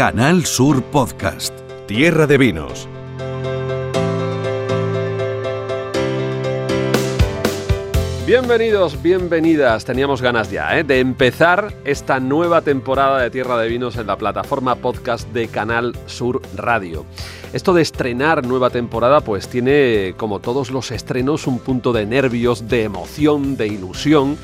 Canal Sur Podcast. Tierra de Vinos. Bienvenidos, bienvenidas. Teníamos ganas ya ¿eh? de empezar esta nueva temporada de Tierra de Vinos en la plataforma podcast de Canal Sur Radio. Esto de estrenar nueva temporada pues tiene, como todos los estrenos, un punto de nervios, de emoción, de ilusión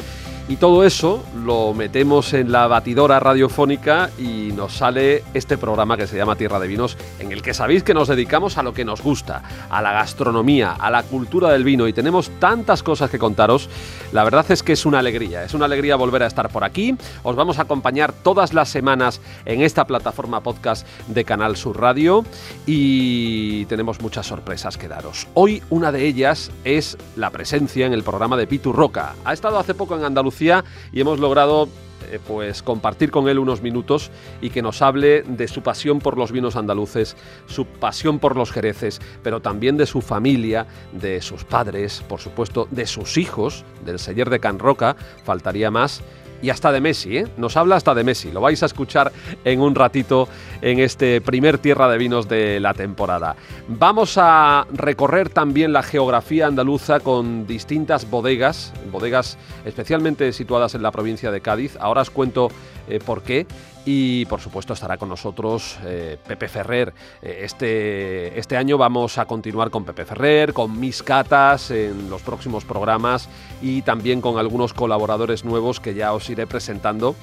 y todo eso lo metemos en la batidora radiofónica y nos sale este programa que se llama Tierra de Vinos, en el que sabéis que nos dedicamos a lo que nos gusta, a la gastronomía, a la cultura del vino y tenemos tantas cosas que contaros. La verdad es que es una alegría, es una alegría volver a estar por aquí. Os vamos a acompañar todas las semanas en esta plataforma podcast de Canal Sur Radio y tenemos muchas sorpresas que daros. Hoy una de ellas es la presencia en el programa de Pitu Roca. Ha estado hace poco en Andalucía y hemos logrado eh, pues compartir con él unos minutos y que nos hable de su pasión por los vinos andaluces, su pasión por los jereces, pero también de su familia, de sus padres, por supuesto, de sus hijos, del seller de Can Roca, faltaría más y hasta de Messi, ¿eh? Nos habla hasta de Messi. Lo vais a escuchar en un ratito en este primer Tierra de Vinos de la temporada. Vamos a recorrer también la geografía andaluza con distintas bodegas, bodegas especialmente situadas en la provincia de Cádiz. Ahora os cuento eh, por qué. Y por supuesto estará con nosotros eh, Pepe Ferrer. Eh, este, este año vamos a continuar con Pepe Ferrer, con mis catas en los próximos programas y también con algunos colaboradores nuevos que ya os iré presentando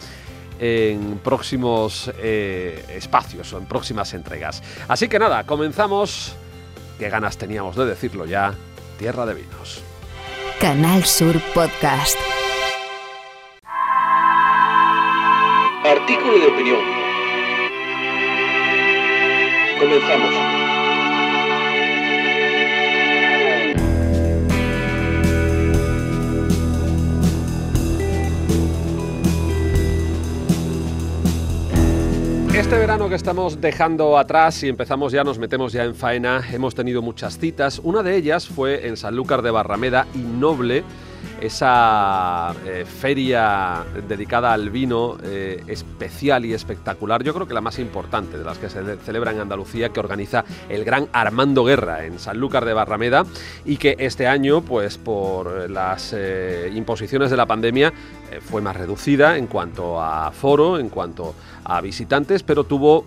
en próximos espacios o en próximas entregas. Así que nada, comenzamos. Qué ganas teníamos de decirlo ya. Tierra de Vinos. Canal Sur Podcast. Artículo de opinión. Comenzamos. Este verano que estamos dejando atrás y empezamos ya, nos metemos ya en faena, hemos tenido muchas citas. Una de ellas fue en Sanlúcar de Barrameda, Innoble, esa eh, feria dedicada al vino eh, especial y espectacular, yo creo que la más importante de las que se celebra en Andalucía, que organiza el gran Armando Guerra en Sanlúcar de Barrameda y que este año, pues por las eh, imposiciones de la pandemia, fue más reducida en cuanto a foro, en cuanto a visitantes, pero tuvo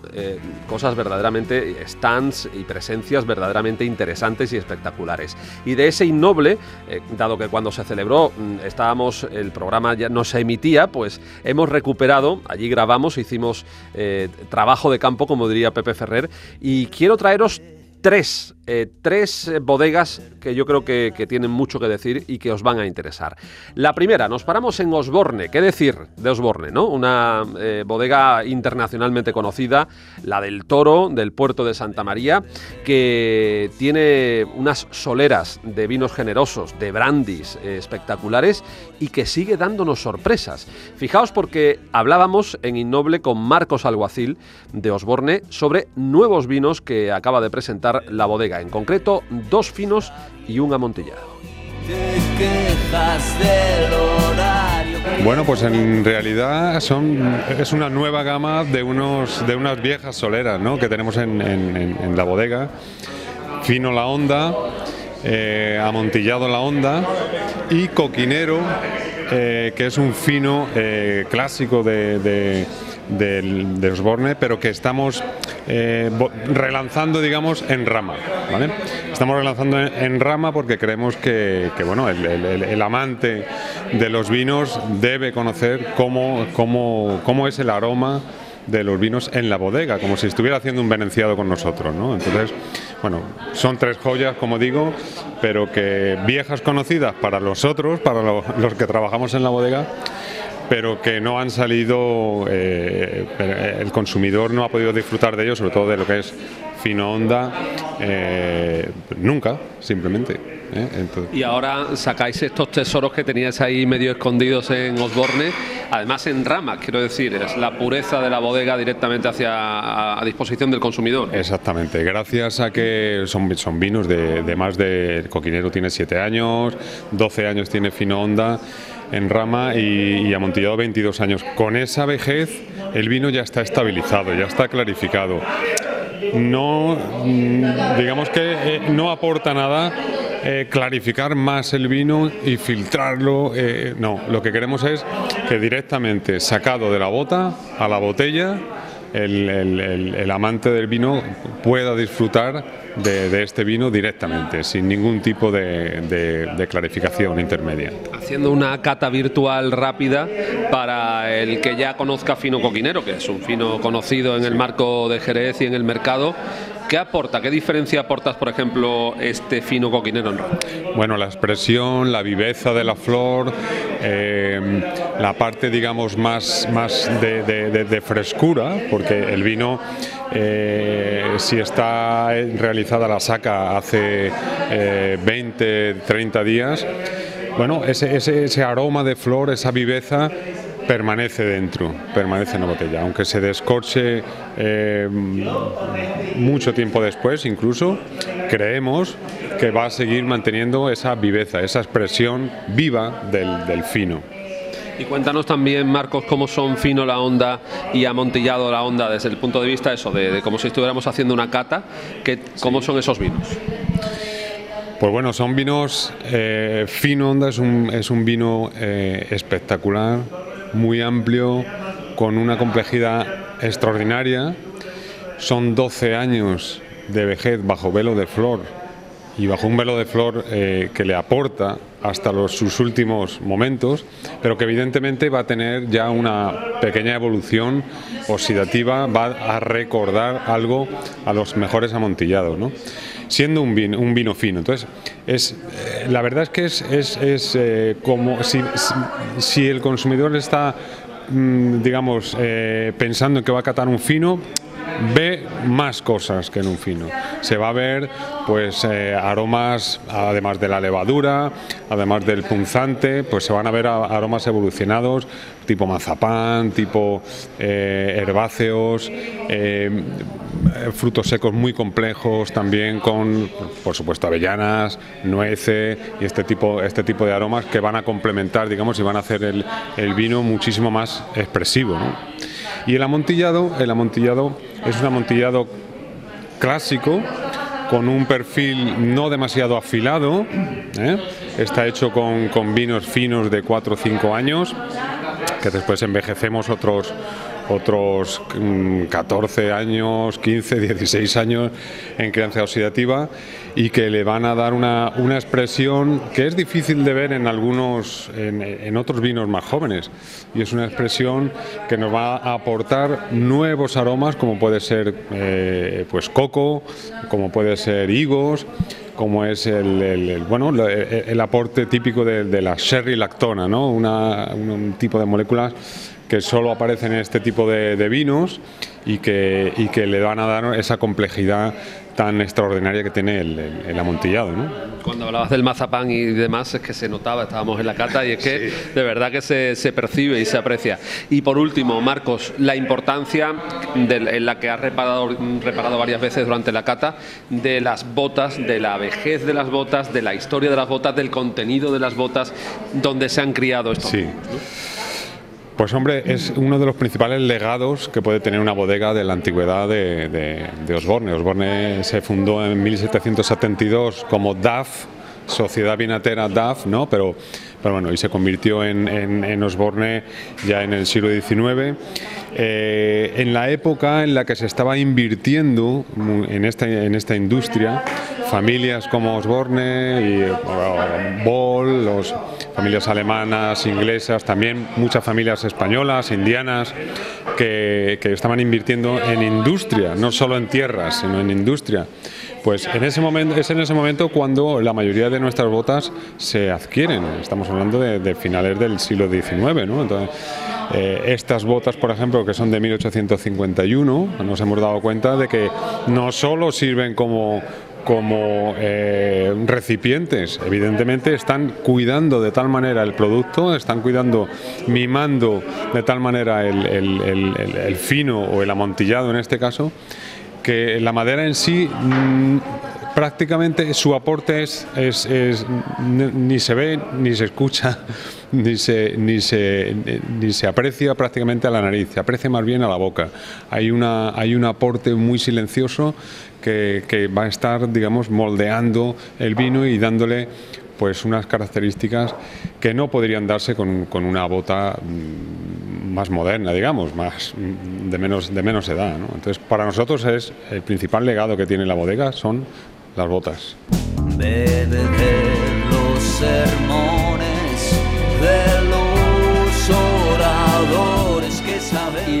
cosas verdaderamente, stands y presencias verdaderamente interesantes y espectaculares. Y de ese innoble, dado que cuando se celebró Mm, estábamos, el programa ya no se emitía, pues hemos recuperado, allí grabamos, hicimos eh, trabajo de campo, como diría Pepe Ferrer, y quiero traeros tres eh, tres eh, bodegas que yo creo que, tienen mucho que decir y que os van a interesar. La primera, nos paramos en Osborne. ¿Qué decir de Osborne? ¿no? Una eh, bodega internacionalmente conocida, la del Toro, del puerto de Santa María, que tiene unas soleras de vinos generosos, de brandis espectaculares y que sigue dándonos sorpresas. Fijaos porque hablábamos en Innoble con Marcos Alguacil de Osborne sobre nuevos vinos que acaba de presentar la bodega en concreto dos finos y un amontillado. Bueno, pues en realidad son, es una nueva gama de, unos, de unas viejas soleras ¿no? que tenemos en, la bodega. Fino la onda, eh, amontillado la onda y coquinero, eh, que es un fino eh, clásico de de Osborne, pero que estamos eh, relanzando, digamos, en rama. Estamos relanzando en, rama porque creemos que, bueno, el, amante de los vinos debe conocer cómo, cómo, cómo es el aroma de los vinos en la bodega, como si estuviera haciendo un venenciado con nosotros, ¿no? Entonces, bueno, son tres joyas, como digo, pero que viejas conocidas para nosotros, para los que trabajamos en la bodega, pero que no han salido, eh, el consumidor no ha podido disfrutar de ellos, sobre todo de lo que es fino onda, eh, nunca, simplemente. ¿eh? Y ahora sacáis estos tesoros que teníais ahí medio escondidos en Osborne, además en ramas, quiero decir, es la pureza de la bodega directamente hacia a, disposición del consumidor. Exactamente, gracias a que son, son vinos de, de más de, el coquinero tiene 7 años, 12 años tiene fino onda en rama y, y amontillado 22 años. Con esa vejez el vino ya está estabilizado, ya está clarificado. No, mm, digamos que eh, no aporta nada eh, clarificar más el vino y filtrarlo. eh, no, lo que queremos es que directamente sacado de la bota a la botella, el, el- el- el amante del vino pueda disfrutar de, de este vino directamente, sin ningún tipo de, de- de clarificación intermedia. Haciendo una cata virtual rápida para el que ya conozca Fino Coquinero, que es un fino conocido en el marco de Jerez y en el mercado. ¿Qué aporta? ¿Qué diferencia aportas, por ejemplo, este fino coquinero en rama? Bueno, la expresión, la viveza de la flor, eh, la parte, digamos, más, más de, frescura, porque el vino, eh, si está realizada la saca hace eh, 20, 30 días, bueno, ese, ese- ese aroma de flor, esa viveza permanece dentro, permanece en la botella, aunque se descorche eh, mucho tiempo después, incluso creemos que va a seguir manteniendo esa viveza, esa expresión viva del, del fino. Y cuéntanos también, Marcos, cómo son fino la onda y amontillado la onda desde el punto de vista eso, de, de como si estuviéramos haciendo una cata, que, cómo son esos vinos. Pues bueno, son vinos, eh, Fino Onda es un, es un vino eh, espectacular, muy amplio, con una complejidad extraordinaria. Son 12 años de vejez bajo velo de flor y bajo un velo de flor eh, que le aporta hasta los, sus últimos momentos, pero que evidentemente va a tener ya una pequeña evolución oxidativa, va a recordar algo a los mejores amontillados, ¿no? siendo un vino, un vino fino. Entonces, es, eh, la verdad es que es, es- eh, como si, si- el consumidor está, mm, digamos, pensando en que va a catar un fino, ve más cosas que en un fino. Se va a ver pues eh, aromas, además de la levadura, además del punzante, pues se van a ver aromas evolucionados, tipo mazapán, tipo eh, herbáceos, eh, frutos secos muy complejos, también con, por supuesto, avellanas, nueces y este tipo, este tipo de aromas que van a complementar, digamos, y van a hacer el, el vino muchísimo más expresivo. Y el amontillado, el amontillado es un amontillado clásico con un perfil no demasiado afilado. ¿eh? Está hecho con, con vinos finos de 4 o 5 años que después envejecemos otros otros mm, 14 años, 15, 16 años en crianza oxidativa y que le van a dar una, una expresión que es difícil de ver en algunos, en, en otros vinos más jóvenes. Y es una expresión que nos va a aportar nuevos aromas como puede ser eh, pues coco, como puede ser higos, como es el, bueno el, el aporte típico de, de la sherry lactona, ¿no? Una- un, un tipo de moléculas que solo aparecen en este tipo de, de vinos y que, y que le van a dar esa complejidad tan extraordinaria que tiene el, el- el amontillado. ¿no? Cuando hablabas del mazapán y demás, es que se notaba, estábamos en la cata y es que de verdad que se, se percibe y se aprecia. Y por último, Marcos, la importancia en la que has reparado, reparado varias veces durante la cata de las botas, de la vejez de las botas, de la historia de las botas, del contenido de las botas, donde se han criado estos. Sí. Pues hombre, es uno de los principales legados que puede tener una bodega de la antigüedad de, Osborne. Osborne se fundó en 1772 como DAF, Sociedad Vinatera DAF, ¿no? Pero, pero bueno, y se convirtió en, Osborne ya en el siglo XIX. Eh, en la época en la que se estaba invirtiendo en esta, en esta industria, familias como Osborne y eh, Boll, familias alemanas, inglesas, también muchas familias españolas, indianas, que, que estaban invirtiendo en industria, no solo en tierras, sino en industria. Pues en ese momento, es en ese momento cuando la mayoría de nuestras botas se adquieren. Estamos hablando de, finales del siglo XIX. ¿no? Entonces, eh, estas botas, por ejemplo, que son de 1851, nos hemos dado cuenta de que no solo sirven como como eh, recipientes. Evidentemente están cuidando de tal manera el producto, están cuidando, mimando de tal manera el fino o el amontillado en este caso, que la madera en sí mm, prácticamente su aporte es, ni se ve, ni se escucha, ni se, ni, se, ni se aprecia prácticamente a la nariz, se aprecia más bien a la boca. Hay, una, hay un aporte muy silencioso que, que va a estar, digamos, moldeando el vino y dándole pues unas características que no podrían darse con, con una bota mm, más moderna, digamos, más mm, de menos, de menos edad. Entonces, para nosotros es el principal legado que tiene la bodega son las botas.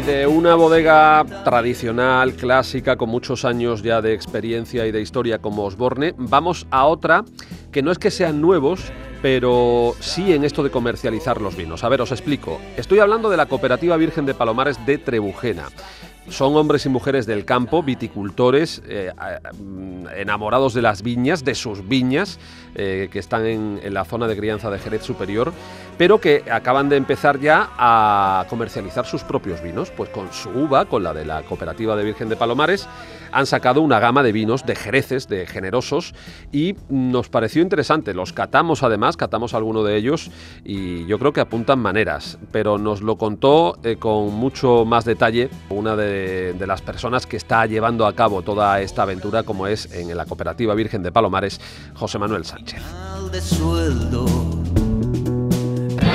De una bodega tradicional, clásica, con muchos años ya de experiencia y de historia como Osborne, vamos a otra que no es que sean nuevos, pero sí en esto de comercializar los vinos. A ver, os explico. Estoy hablando de la Cooperativa Virgen de Palomares de Trebujena. Son hombres y mujeres del campo, viticultores, eh, mm, enamorados de las viñas, de sus viñas, eh, que están en, en la zona de crianza de Jerez Superior, pero que acaban de empezar ya a comercializar sus propios vinos, pues con su uva, con la de la Cooperativa de Virgen de Palomares, han sacado una gama de vinos de jereces, de generosos, y nos pareció interesante. Los catamos además, catamos alguno de ellos, y yo creo que apuntan maneras, pero nos lo contó eh, con mucho más detalle una de, las personas que está llevando a cabo toda esta aventura, como es en la Cooperativa Virgen de Palomares, José Manuel Sánchez.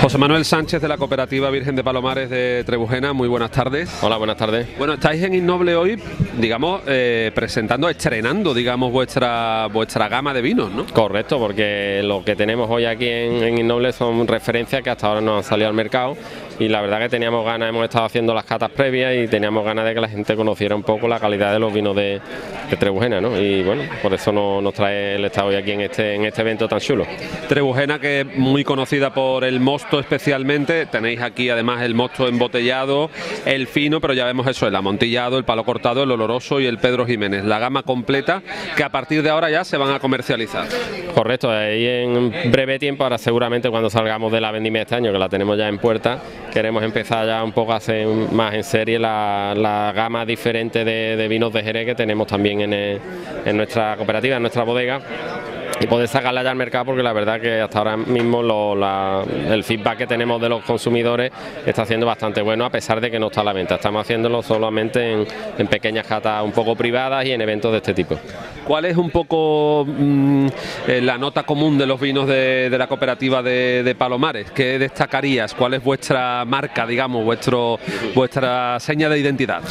José Manuel Sánchez de la Cooperativa Virgen de Palomares de Trebujena, muy buenas tardes. Hola, buenas tardes. Bueno, estáis en Innoble hoy, digamos, eh, presentando, estrenando, digamos, vuestra vuestra gama de vinos, ¿no? Correcto, porque lo que tenemos hoy aquí en, en Innoble son referencias que hasta ahora no han salido al mercado y la verdad que teníamos ganas, hemos estado haciendo las catas previas y teníamos ganas de que la gente conociera un poco la calidad de los vinos de, de Trebujena, ¿no? Y bueno, por eso no- nos trae el estar hoy aquí en este, en este evento tan chulo. Trebujena, que es muy conocida por el mosto especialmente. Tenéis aquí además el mosto embotellado, el fino, pero ya vemos eso, el amontillado, el palo cortado, el oloroso y el Pedro Jiménez. La gama completa que a partir de ahora ya se van a comercializar. Correcto, ahí en breve tiempo, ahora seguramente cuando salgamos de la vendimia este año, que la tenemos ya en puerta, queremos empezar ya un poco a hacer más en serie la, la gama diferente de, vinos de Jerez que tenemos también en, en nuestra cooperativa, en nuestra bodega. Y poder sacarla ya al mercado porque la verdad que hasta ahora mismo lo- la- el feedback que tenemos de los consumidores está siendo bastante bueno a pesar de que no está a la venta. Estamos haciéndolo solamente en, en pequeñas catas un poco privadas y en eventos de este tipo. ¿Cuál es un poco mm, eh, la nota común de los vinos de, de la cooperativa de, de Palomares? ¿Qué destacarías? ¿Cuál es vuestra marca, digamos, vuestro, vuestra seña de identidad?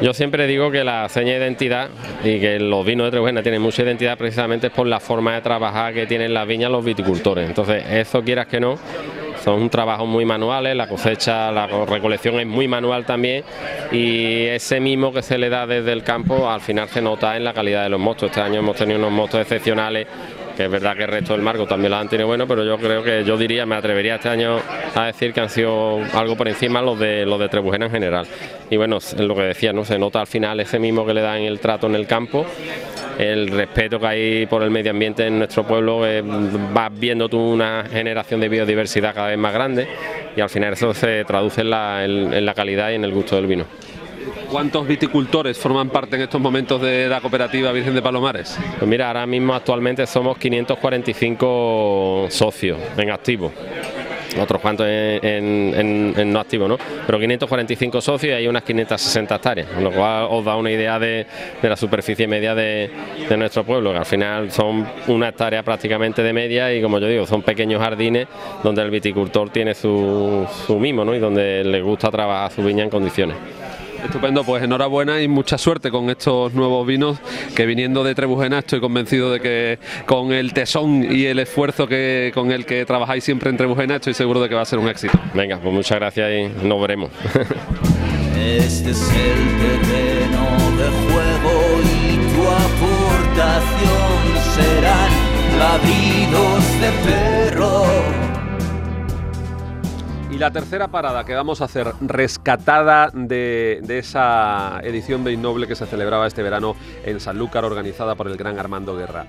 Yo siempre digo que la seña de identidad y que los vinos de Trebujena tienen mucha identidad precisamente es por la forma de trabajar que tienen las viñas los viticultores. Entonces, eso quieras que no, son un trabajo muy manuales, la cosecha, la recolección es muy manual también y ese mismo que se le da desde el campo al final se nota en la calidad de los mostos. Este año hemos tenido unos mostos excepcionales que es verdad que el resto del marco también los han tenido bueno, pero yo creo que yo diría, me atrevería este año a decir que han sido algo por encima los de los de Trebujena en general. Y bueno, lo que decía, ¿no? Se nota al final ese mismo que le dan el trato en el campo, el respeto que hay por el medio ambiente en nuestro pueblo, eh, vas viendo tú una generación de biodiversidad cada vez más grande y al final eso se traduce en la, en la calidad y en el gusto del vino. ¿Cuántos viticultores forman parte en estos momentos de la cooperativa Virgen de Palomares? Pues mira, ahora mismo actualmente somos 545 socios en activo. Otros cuantos en, no activo, ¿no? Pero 545 socios y hay unas 560 hectáreas, lo cual os da una idea de, la superficie media de, de nuestro pueblo, que al final son una hectárea prácticamente de media y como yo digo, son pequeños jardines donde el viticultor tiene su, su mimo, ¿no? Y donde le gusta trabajar su viña en condiciones. Estupendo, pues enhorabuena y mucha suerte con estos nuevos vinos que viniendo de Trebujena estoy convencido de que con el tesón y el esfuerzo que con el que trabajáis siempre en Trebujena estoy seguro de que va a ser un éxito. Venga, pues muchas gracias y nos veremos. Este es el terreno de juego y tu aportación serán ladridos de perro. Y la tercera parada que vamos a hacer, rescatada de, esa edición de Innoble que se celebraba este verano en Sanlúcar, organizada por el gran Armando Guerra.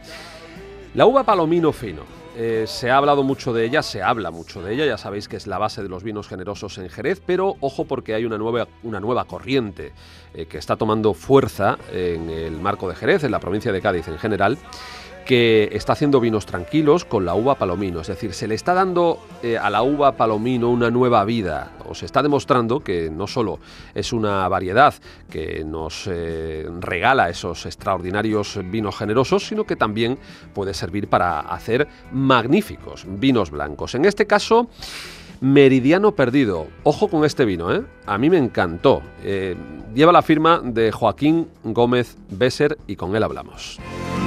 La uva palomino fino. eh, se ha hablado mucho de ella, se habla mucho de ella, ya sabéis que es la base de los vinos generosos en Jerez, pero ojo porque hay una nueva, una nueva corriente eh, que está tomando fuerza en el marco de Jerez, en la provincia de Cádiz en general, que está haciendo vinos tranquilos con la uva palomino. Es decir, se le está dando eh, a la uva palomino una nueva vida. O se está demostrando que no solo es una variedad que nos eh, regala esos extraordinarios vinos generosos, sino que también puede servir para hacer magníficos vinos blancos. En este caso, Meridiano Perdido. Ojo con este vino, ¿eh? A mí me encantó. Eh, lleva la firma de Joaquín Gómez Besser y con él hablamos.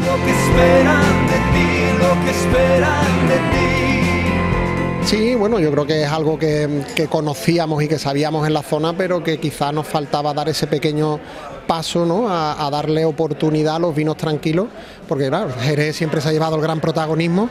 Lo que esperan de ti, lo que esperan de ti. Sí, bueno, yo creo que es algo que, que conocíamos y que sabíamos en la zona, pero que quizá nos faltaba dar ese pequeño paso ¿no? a, a darle oportunidad a los vinos tranquilos, porque claro, Jerez siempre se ha llevado el gran protagonismo,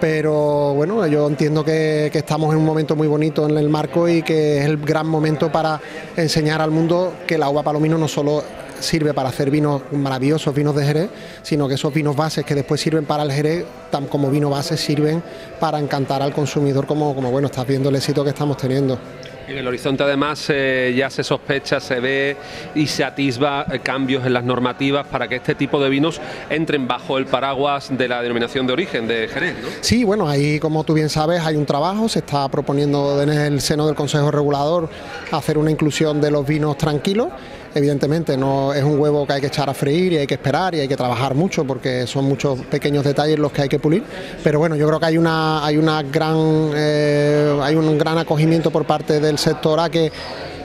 pero bueno, yo entiendo que, estamos en un momento muy bonito en el marco y que es el gran momento para enseñar al mundo que la uva palomino no solo sirve para hacer vinos maravillosos, vinos de Jerez, sino que esos vinos bases que después sirven para el Jerez, tan como vino base, sirven para encantar al consumidor, como bueno, estás viendo el éxito que estamos teniendo. En el horizonte además eh, ya se sospecha, se ve y se atisba eh, cambios en las normativas para que este tipo de vinos entren bajo el paraguas de la denominación de origen de Jerez. Sí, bueno, ahí como tú bien sabes hay un trabajo, se está proponiendo en el seno del Consejo Regulador hacer una inclusión de los vinos tranquilos. Evidentemente no es un huevo que hay que echar a freír y hay que esperar y hay que trabajar mucho porque son muchos pequeños detalles los que hay que pulir. Pero bueno, yo creo que hay una hay una gran eh, hay un gran acogimiento por parte del sector a que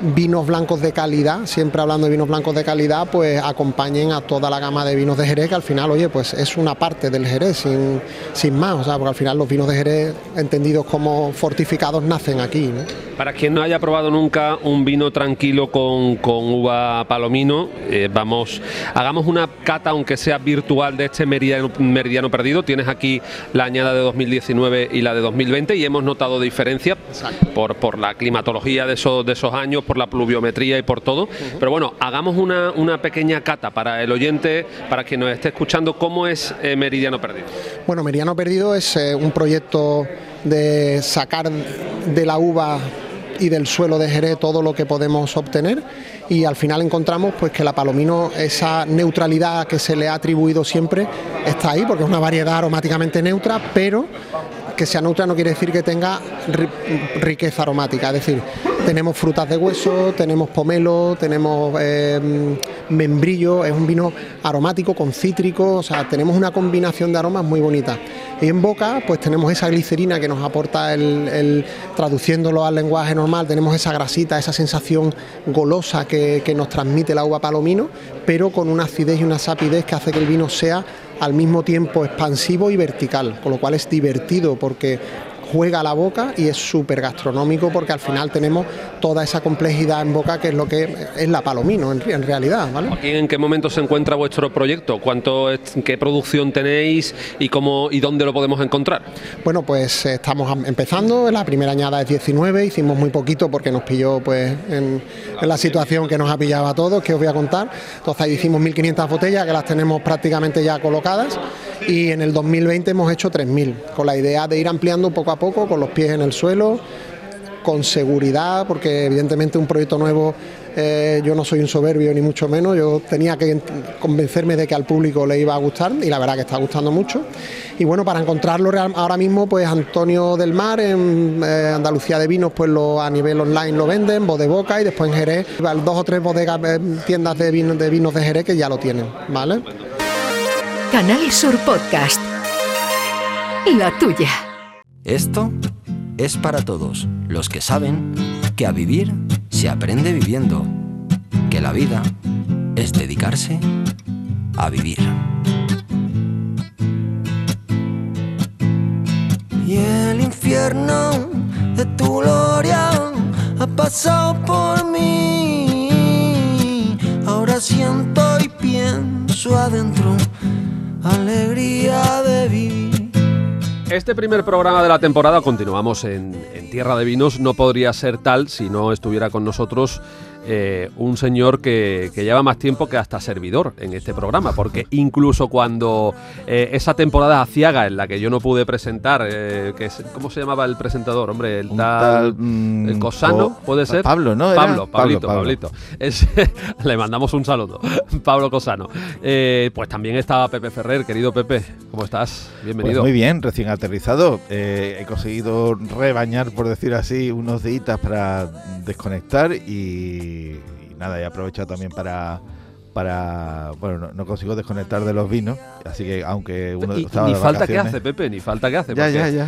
vinos blancos de calidad, siempre hablando de vinos blancos de calidad, pues acompañen a toda la gama de vinos de Jerez, que al final, oye, pues es una parte del Jerez, sin, sin más, o sea, porque al final los vinos de Jerez, entendidos como fortificados, nacen aquí. ¿no? Para quien no haya probado nunca un vino tranquilo con, con uva palomino, eh, vamos, hagamos una cata, aunque sea virtual, de este meridiano, meridiano perdido. Tienes aquí la añada de 2019 y la de 2020 y hemos notado diferencia por, por la climatología de esos, de esos años, por la pluviometría y por todo. Pero bueno, hagamos una, una pequeña cata para el oyente, para quien nos esté escuchando, cómo es eh, Meridiano Perdido. Bueno, Meridiano Perdido es eh, un proyecto de sacar de la uva y del suelo de Jerez todo lo que podemos obtener y al final encontramos pues que la palomino esa neutralidad que se le ha atribuido siempre está ahí porque es una variedad aromáticamente neutra, pero que sea neutra no quiere decir que tenga ri- riqueza aromática, es decir, tenemos frutas de hueso, tenemos pomelo, tenemos eh, membrillo, es un vino aromático con cítrico, o sea, tenemos una combinación de aromas muy bonita. Y en boca, pues tenemos esa glicerina que nos aporta el, traduciéndolo al lenguaje normal, tenemos esa grasita, esa sensación golosa que, que nos transmite la uva palomino, pero con una acidez y una sapidez que hace que el vino sea al mismo tiempo expansivo y vertical, con lo cual es divertido porque juega la boca y es súper gastronómico porque al final tenemos toda esa complejidad en boca que es lo que es la palomino en, en realidad, ¿vale? ¿En qué momento se encuentra vuestro proyecto? ¿Cuánto es- qué producción tenéis y cómo y dónde lo podemos encontrar? Bueno, pues eh, estamos am- empezando, la primera añada es 19, hicimos muy poquito porque nos pilló pues en, en la situación que nos ha pillado a todos, que os voy a contar. Entonces ahí hicimos 1.500 botellas que las tenemos prácticamente ya colocadas y en el 2020 hemos hecho 3.000, con la idea de ir ampliando poco a poco, con los pies en el suelo, con seguridad, porque evidentemente un proyecto nuevo, eh, yo no soy un soberbio ni mucho menos, yo tenía que convencerme de que al público le iba a gustar y la verdad que está gustando mucho. Y bueno, para encontrarlo ahora mismo, pues Antonio del Mar, en eh, Andalucía de Vinos, pues lo, a nivel online lo venden, voz de boca y después en Jerez, dos o tres bodegas, eh, tiendas de, vino- de vinos de Jerez que ya lo tienen, ¿vale? Canal Sur Podcast. La tuya. Esto es para todos los que saben que a vivir se aprende viviendo, que la vida es dedicarse a vivir. Y el infierno de tu gloria ha pasado por mí. Ahora siento y pienso adentro alegría de vivir. Este primer programa de la temporada, continuamos en, Tierra de Vinos, no podría ser tal si no estuviera con nosotros eh, un señor que, que lleva más tiempo que hasta servidor en este programa, porque incluso cuando eh, esa temporada aciaga en la que yo no pude presentar, eh, que es- ¿cómo se llamaba el presentador? Hombre, el tal, tal, mm, el Cosano, Co- puede ser. Pablo, ¿no? Era Pablo, Pablito, Pablo. Pablito. Es- le mandamos un saludo. Pablo Cosano. Eh, pues también estaba Pepe Ferrer, querido Pepe. ¿Cómo estás? Pues Bienvenido. muy bien, recién aterrizado. He conseguido rebañar, por decir así, unos días para desconectar y, y nada, he aprovechado también para para bueno no, no consigo desconectar de los vinos así que aunque uno Y- estaba ni de falta que hace, Pepe, ni falta que hace. ya ya ya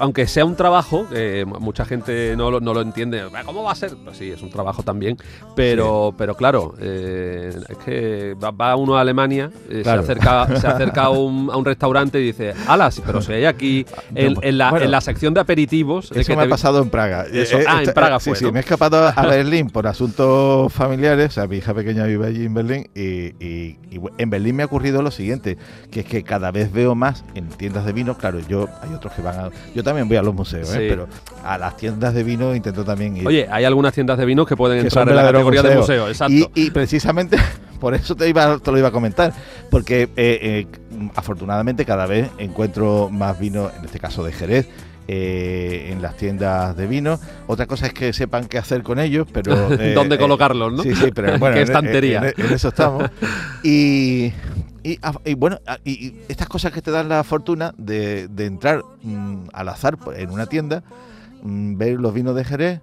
Aunque sea un trabajo, que mucha gente no lo, no lo entiende. ¿Cómo va a ser? Pues sí, es un trabajo también. Pero, pero claro, eh, es que va, va uno a Alemania, eh, Claro. se acerca, se acerca a, un, a un restaurante y dice, ala, sí, pero si hay aquí en, en la, Bueno. en la sección de aperitivos. es Eso que me ha pasado en Praga. Eso- Eh, ah, en esta- Praga sí, fue, Sí, ¿no? me he escapado a Berlín por asuntos familiares. O sea, mi hija pequeña vive allí en Berlín. Y, y- y en Berlín me ha ocurrido lo siguiente: que es que cada vez veo más en tiendas de vino. Claro, yo hay otros que van a. Yo también voy a los museos, ¿eh? Pero a las tiendas de vino intento también ir. Oye, hay algunas tiendas de vinos que pueden que entrar en la categoría de museo. Exacto. Y, y precisamente por eso te, iba, te lo iba a comentar, porque eh, eh, afortunadamente cada vez encuentro más vino, en este caso de Jerez, eh, en las tiendas de vino. Otra cosa es que sepan qué hacer con ellos, pero... eh, ¿Dónde eh, colocarlos, no? Sí, sí, pero bueno, ¿Qué en- estantería? En, en eso estamos. Y, y, bueno, a- y, y estas cosas que te dan la fortuna de, de entrar mm, al azar en una tienda, mm, ver los vinos de Jerez,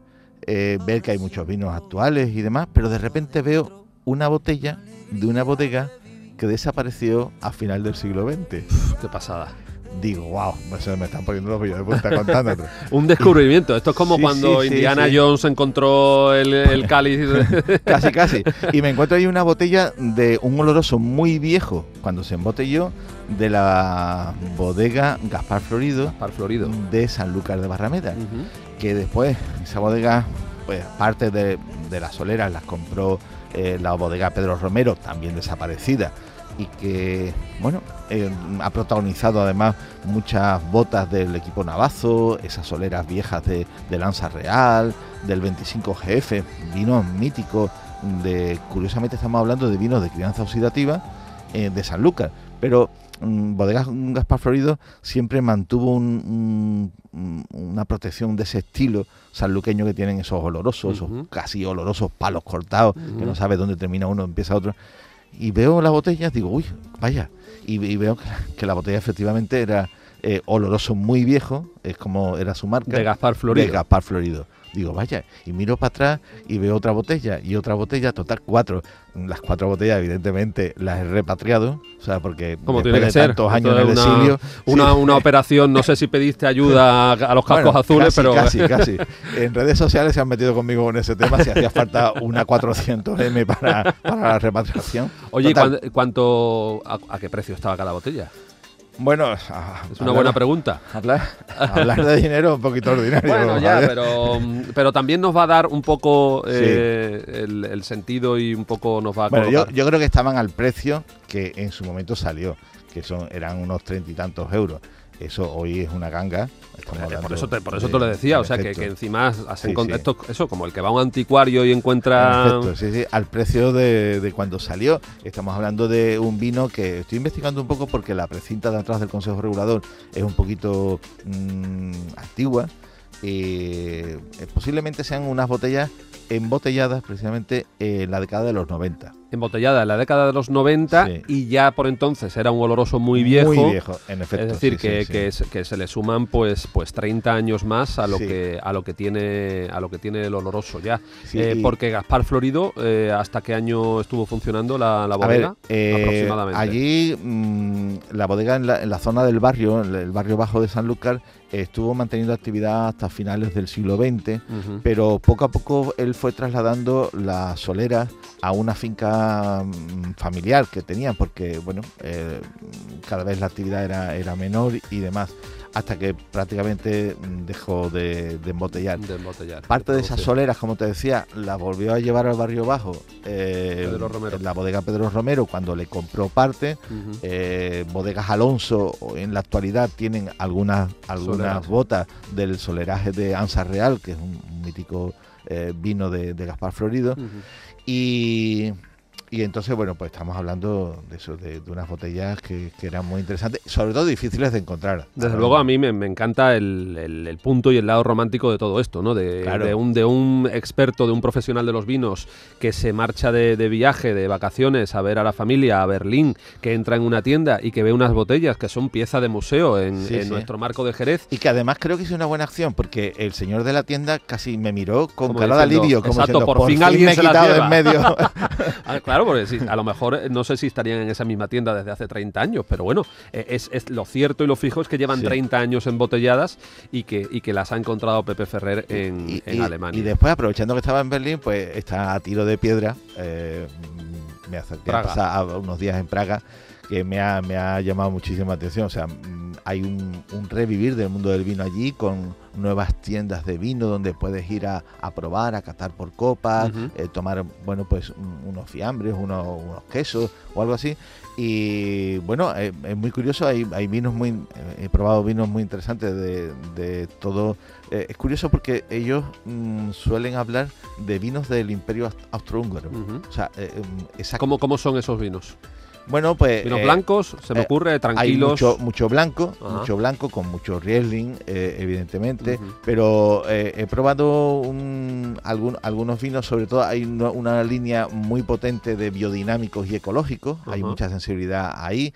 eh, ver que hay muchos vinos actuales y demás, pero de repente veo una botella de una bodega que desapareció a final del siglo XX. Qué pasada. Digo, wow, se me están poniendo los vellos de punta contándote. Un descubrimiento. Esto es como Sí, cuando sí, Indiana sí. Jones encontró el, el cáliz. casi, casi. Y me encuentro ahí una botella de un oloroso muy viejo, cuando se embotelló, de la bodega Gaspar Florido Gaspar Florido. de Sanlúcar de Barrameda. Que después esa bodega, pues parte de, de las soleras las compró eh, la bodega Pedro Romero, también desaparecida. Y que, bueno, eh, ha protagonizado además muchas botas del equipo Navazo, esas soleras viejas de, de Lanza Real, del 25GF, vinos míticos. De, curiosamente estamos hablando de vinos de crianza oxidativa eh, de Sanlúcar. Pero mm, Bodegas Gaspar Florido siempre mantuvo un- un- una protección de ese estilo sanluqueño que tienen esos olorosos, esos casi olorosos palos cortados, que no sabe dónde termina uno, empieza otro. Y veo la botella, digo, uy, vaya. Y, y veo que la, que la botella efectivamente era eh, oloroso muy viejo, es como era su marca. De Gaspar Florido. De Gaspar Florido. Digo, vaya, y miro para atrás y veo otra botella y otra botella, total cuatro. Las cuatro botellas, evidentemente, las he repatriado, o sea, porque Como tiene que ser. tantos años en el una- exilio. Una, sí. una operación, no sé si pediste ayuda a, los cascos Bueno, azules, casi, pero. Casi, casi. En redes sociales se han metido conmigo con ese tema, si hacía falta una 400M para, para la repatriación. Oye, ¿y Total, cuán- ¿cuánto. A, a qué precio estaba cada botella? Bueno, Es una hablar- buena pregunta. Hablar, hablar de dinero es un poquito ordinario. Bueno, ya, pero, pero también nos va a dar un poco eh, el, el sentido y un poco nos va a Bueno, yo, yo creo que estaban al precio que en su momento salió, que son eran unos treinta y tantos euros. Eso hoy es una ganga. Por eso te, por eso de- te lo decía, o sea, que, que encima has Sí, esto- eso, como el que va a un anticuario y encuentra... Efecto, sí, sí, al precio de, de cuando salió. Estamos hablando de un vino que estoy investigando un poco porque la precinta de atrás del Consejo Regulador es un poquito mm, antigua. Eh, posiblemente sean unas botellas embotelladas precisamente en la década de los 90. Embotellada en la década de los 90 Sí. y ya por entonces era un oloroso muy viejo. Muy viejo, en efecto. es decir, sí, que, sí, sí. que, se, que se le suman pues, pues 30 años más a lo que a lo que tiene a lo que tiene el oloroso ya. Eh, porque Gaspar Florido, eh, ¿hasta qué año estuvo funcionando la, la A ver, bodega? eh, aproximadamente. allí mm, la bodega en la, en la zona del barrio, en el barrio bajo de Sanlúcar, estuvo manteniendo actividad hasta finales del siglo XX, pero poco a poco él fue trasladando las soleras a una finca mm, familiar que tenían, porque bueno, eh, cada vez la actividad era, era menor y demás hasta que prácticamente mm, dejó de, embotellar. Parte de esas soleras, como te decía, la volvió a llevar al barrio bajo eh, en la bodega Pedro Romero cuando le compró parte. Eh, bodegas Alonso en la actualidad tienen algunas, algunas botas del soleraje de Ansa Real, que es un, mítico vino de, Gaspar Florido. Y y entonces, bueno, pues estamos hablando de eso, de, unas botellas que, eran muy interesantes, sobre todo difíciles de encontrar. Desde luego a mí me, encanta el, punto y el lado romántico de todo esto, ¿no? De, un, de un experto, de un profesional de los vinos que se marcha de, viaje, de vacaciones, a ver a la familia, a Berlín, que entra en una tienda y que ve unas botellas que son pieza de museo en, nuestro marco de Jerez. Y que además creo que es una buena acción, porque el señor de la tienda casi me miró con cara de alivio, como exacto, por, fin, alguien me he quitado en medio. Ah, claro, porque a lo mejor eh, no sé si estarían en esa misma tienda desde hace 30 años, pero bueno, eh, es, lo cierto y lo fijo es que llevan 30 años embotelladas y que, y que las ha encontrado Pepe Ferrer en, Alemania. Y después, aprovechando que estaba en Berlín, pues está a tiro de piedra. Eh, me hace a unos días en Praga que me ha, me ha llamado muchísima atención. O sea, mm, hay un, revivir del mundo del vino allí con nuevas tiendas de vino donde puedes ir a, probar, a catar por copas, eh, tomar, bueno, pues unos fiambres, unos, unos, quesos o algo así. Y bueno, eh, es muy curioso, hay, hay vinos muy, eh, he probado vinos muy interesantes de, de todo. es curioso porque ellos mm, suelen hablar de vinos del Imperio Austrohúngaro. o sea, ¿Cómo, ¿Cómo son esos vinos? Bueno, pues. Vinos eh, blancos, se me eh, ocurre, tranquilos. mucho, mucho blanco, mucho blanco, con mucho Riesling, eh, evidentemente. Pero he probado algunos vinos, sobre todo hay una, línea muy potente de biodinámicos y ecológicos. Hay mucha sensibilidad ahí.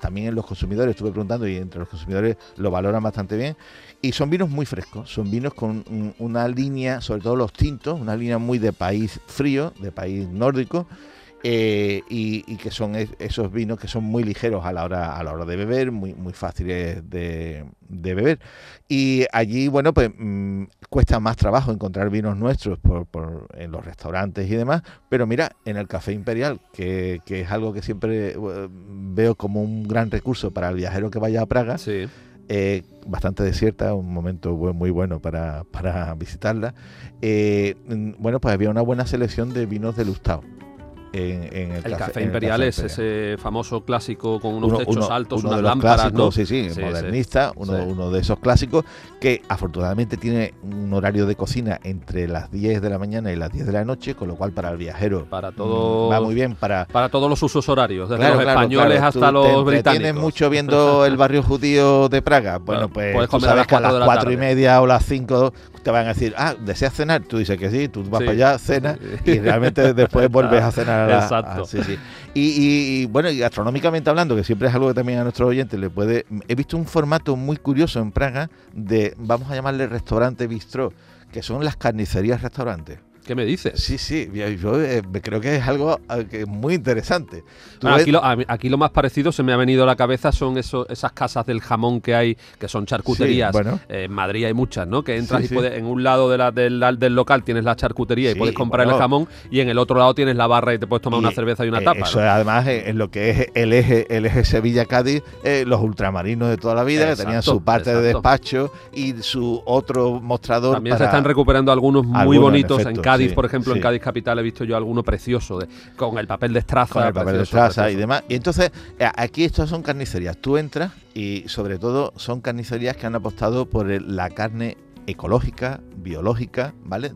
también en los consumidores, estuve preguntando, y entre los consumidores lo valoran bastante bien. Y son vinos muy frescos, son vinos con una línea, sobre todo los tintos, una línea muy de país frío, de país nórdico. Eh, y, que son esos vinos que son muy ligeros a la hora a la hora de beber, muy muy fáciles de, beber. Y allí, bueno, pues mm, cuesta más trabajo encontrar vinos nuestros por, en los restaurantes y demás, pero mira, en el Café Imperial, que, es algo que siempre eh, veo como un gran recurso para el viajero que vaya a Praga, eh, bastante desierta, un momento muy bueno para, para visitarla. Mm, bueno, pues había una buena selección de vinos de Lustau en, el, café, Imperial es ese famoso clásico con unos techos altos, uno unas de los clásicos, sí, sí, modernista, uno, de esos clásicos que afortunadamente tiene un horario de cocina entre las 10 de la mañana y las 10 de la noche, con lo cual para el viajero para todo, va muy bien para para todos los usos horarios, desde los españoles hasta los británicos. Tienes mucho viendo el barrio judío de Praga, bueno, pues tú sabes que a las 4 y media o las 5 te van a decir, ah, ¿deseas cenar? Tú dices que sí, tú vas para allá, cenas y realmente después vuelves a cenar. Exacto. sí, sí. Y, bueno, y gastronómicamente hablando, que siempre es algo que también a nuestros oyentes le puede... He visto un formato muy curioso en Praga de, vamos a llamarle restaurante bistró, que son las carnicerías restaurantes. ¿Qué me dices? Sí, sí, yo eh, creo que es algo eh, muy interesante. aquí, lo, aquí, lo, más parecido se me ha venido a la cabeza son eso, esas casas del jamón que hay, que son charcuterías. Eh, en Madrid hay muchas, ¿no? Que entras y puedes, en un lado de la, del, del, local tienes la charcutería y puedes comprar el jamón y en el otro lado tienes la barra y te puedes tomar una cerveza y una tapa. Eso además en lo que es el eje, el eje Sevilla-Cádiz, los ultramarinos de toda la vida, que tenían su parte de despacho y su otro mostrador. También se están recuperando algunos muy bonitos en Cádiz por ejemplo, en Cádiz Capital he visto yo alguno precioso, con el papel de estraza. Con el papel de estraza y demás. Y entonces, eh, aquí estas son carnicerías. Tú entras y sobre todo son carnicerías que han apostado por la carne ecológica, biológica, ¿vale?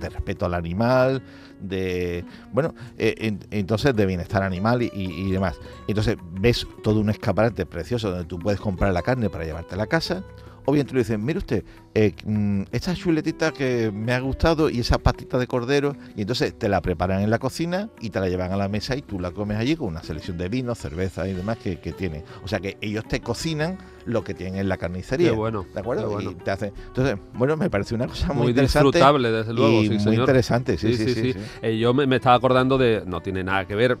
De respeto al animal, de bueno eh, entonces de bienestar animal y, y, demás entonces ves todo un escaparate precioso donde tú puedes comprar la carne para llevarte a la casa o bien te lo dicen, mire usted, eh, mm, esta chuletita que me ha gustado y esa patita de cordero, y entonces te la preparan en la cocina y te la llevan a la mesa y tú la comes allí con una selección de vinos, cerveza y demás que, que tienen. O sea que ellos te cocinan lo que tienen en la carnicería. Qué bueno. ¿De acuerdo? Y te hacen. Entonces, bueno, me parece una cosa muy, muy disfrutable, desde luego. Y muy interesante, sí, sí, sí. Eh, yo me, me, estaba acordando de. No tiene nada que ver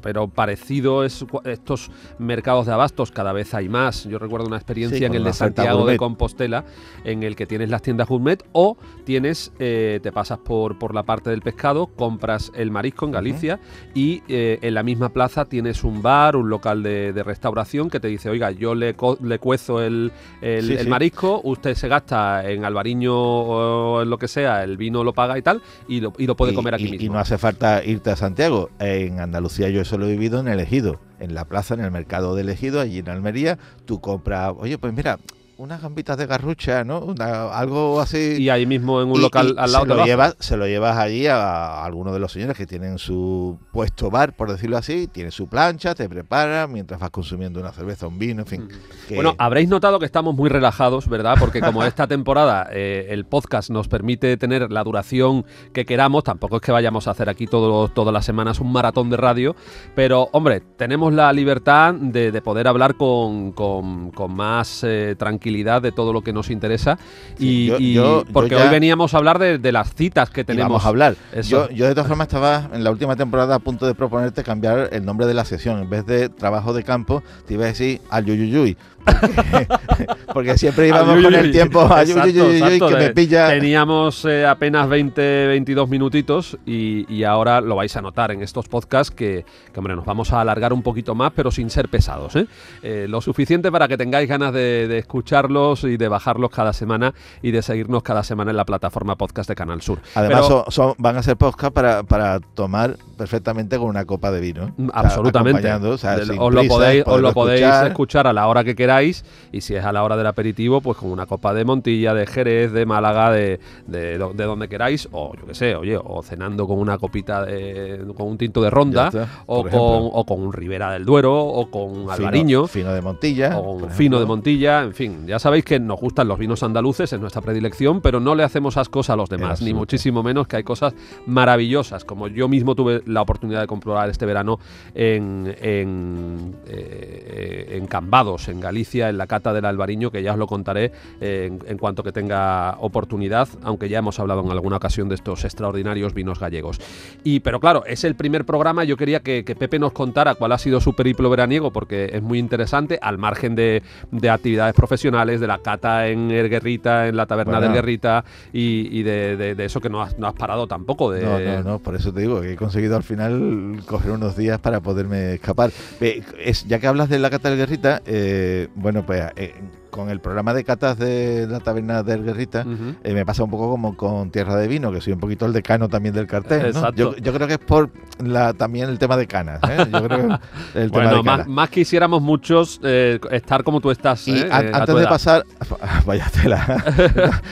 pero parecido es estos mercados de abastos, cada vez hay más. Yo recuerdo una experiencia Sí, en el de Santiago de. Compostela, en el que tienes las tiendas gourmet o tienes, eh, te pasas por, por la parte del pescado, compras el marisco en Galicia y eh, en la misma plaza tienes un bar, un local de, de restauración que te dice, oiga, yo le, co- le cuezo el, el- Sí, el sí. marisco, usted se gasta en albariño o en lo que sea, el vino lo paga y tal, y lo, y lo puede Y- comer aquí y, mismo. y no hace falta irte a Santiago. En Andalucía yo eso lo he vivido en el Ejido, en la plaza, en el mercado del Ejido, allí en Almería. Tú compras, oye, pues mira, unas gambitas de garrucha, ¿no? Una- algo así. Y ahí mismo en un Y- local y al lado se lo, llevas, se lo llevas allí a, a alguno de los señores que tienen su puesto bar, por decirlo así, tiene su plancha, te prepara mientras vas consumiendo una cerveza, un vino, en fin. que- Bueno, habréis notado que estamos muy relajados, ¿verdad? Porque como esta temporada eh, el podcast nos permite tener la duración que queramos, tampoco es que vayamos a hacer aquí todo- todas las semanas un maratón de radio, pero hombre, tenemos la libertad de, de poder hablar con, con- con más eh, tranquilidad de todo lo que nos interesa. Sí, y, yo- y- yo- yo porque ya- hoy veníamos a hablar de, de las citas que tenemos. vamos a hablar. Yo, yo de todas formas estaba en la última temporada a punto de proponerte cambiar el nombre de la sesión. En vez de trabajo de campo, te iba a decir al yuyuyuy. Porque, siempre íbamos Ay, con el tiempo Exacto, exacto, que me de- pilla. Teníamos eh, apenas 20, 22 minutitos y, y ahora lo vais a notar en estos podcasts que, que, hombre, nos vamos a alargar un poquito más, pero sin ser pesados. ¿eh? Eh, lo suficiente para que tengáis ganas de, de escucharlos y de bajarlos cada semana y de seguirnos cada semana en la plataforma podcast de Canal Sur. Además, Pero- son, son- van a ser podcast para, para tomar perfectamente con una copa de vino. ¿eh? O sea, Absolutamente. o sea, os lo podéis, os lo podéis escuchar a la hora que queráis y si es a la hora del aperitivo, pues con una copa de Montilla, de Jerez, de Málaga, de, de, do- de donde queráis, o yo qué sé, oye, o cenando con una copita de, con un tinto de ronda, está, o, con, o con un Ribera del Duero, o con un Fino- Albariño. Fino de Montilla. O un fino de. Montilla, en fin, ya sabéis que nos gustan los vinos andaluces, es nuestra predilección, pero no le hacemos ascos a los demás, ni muchísimo menos que hay cosas maravillosas, como yo mismo tuve la oportunidad de comprobar este verano en, en, eh, en Cambados, en Galicia, en la cata del Albariño, que ya os lo contaré eh, en, en cuanto que tenga oportunidad, aunque ya hemos hablado en alguna ocasión de estos extraordinarios vinos gallegos. Y, pero claro, es el primer programa, yo quería que, que Pepe nos contara cuál ha sido su periplo veraniego, porque es muy interesante, al margen de, de actividades profesionales, de la cata en El Guerrita, en la taberna Bueno. del Guerrita, y, y de, de- de eso que no has, no has parado tampoco. De, No, no, no, por eso te digo que he conseguido al final coger unos días para poderme escapar. Es, ya que hablas de la cata del Guerrita, eh, bueno, pues eh, con el programa de catas de la taberna del Guerrita, eh, me pasa un poco como con Tierra de Vino, que soy un poquito el decano también del cartel. ¿no? Yo, yo creo que es por la, también el tema de canas. ¿eh? Yo creo que el tema Bueno, de más, canas. más quisiéramos muchos estar como tú estás. Y a antes de edad. pasar, vaya tela.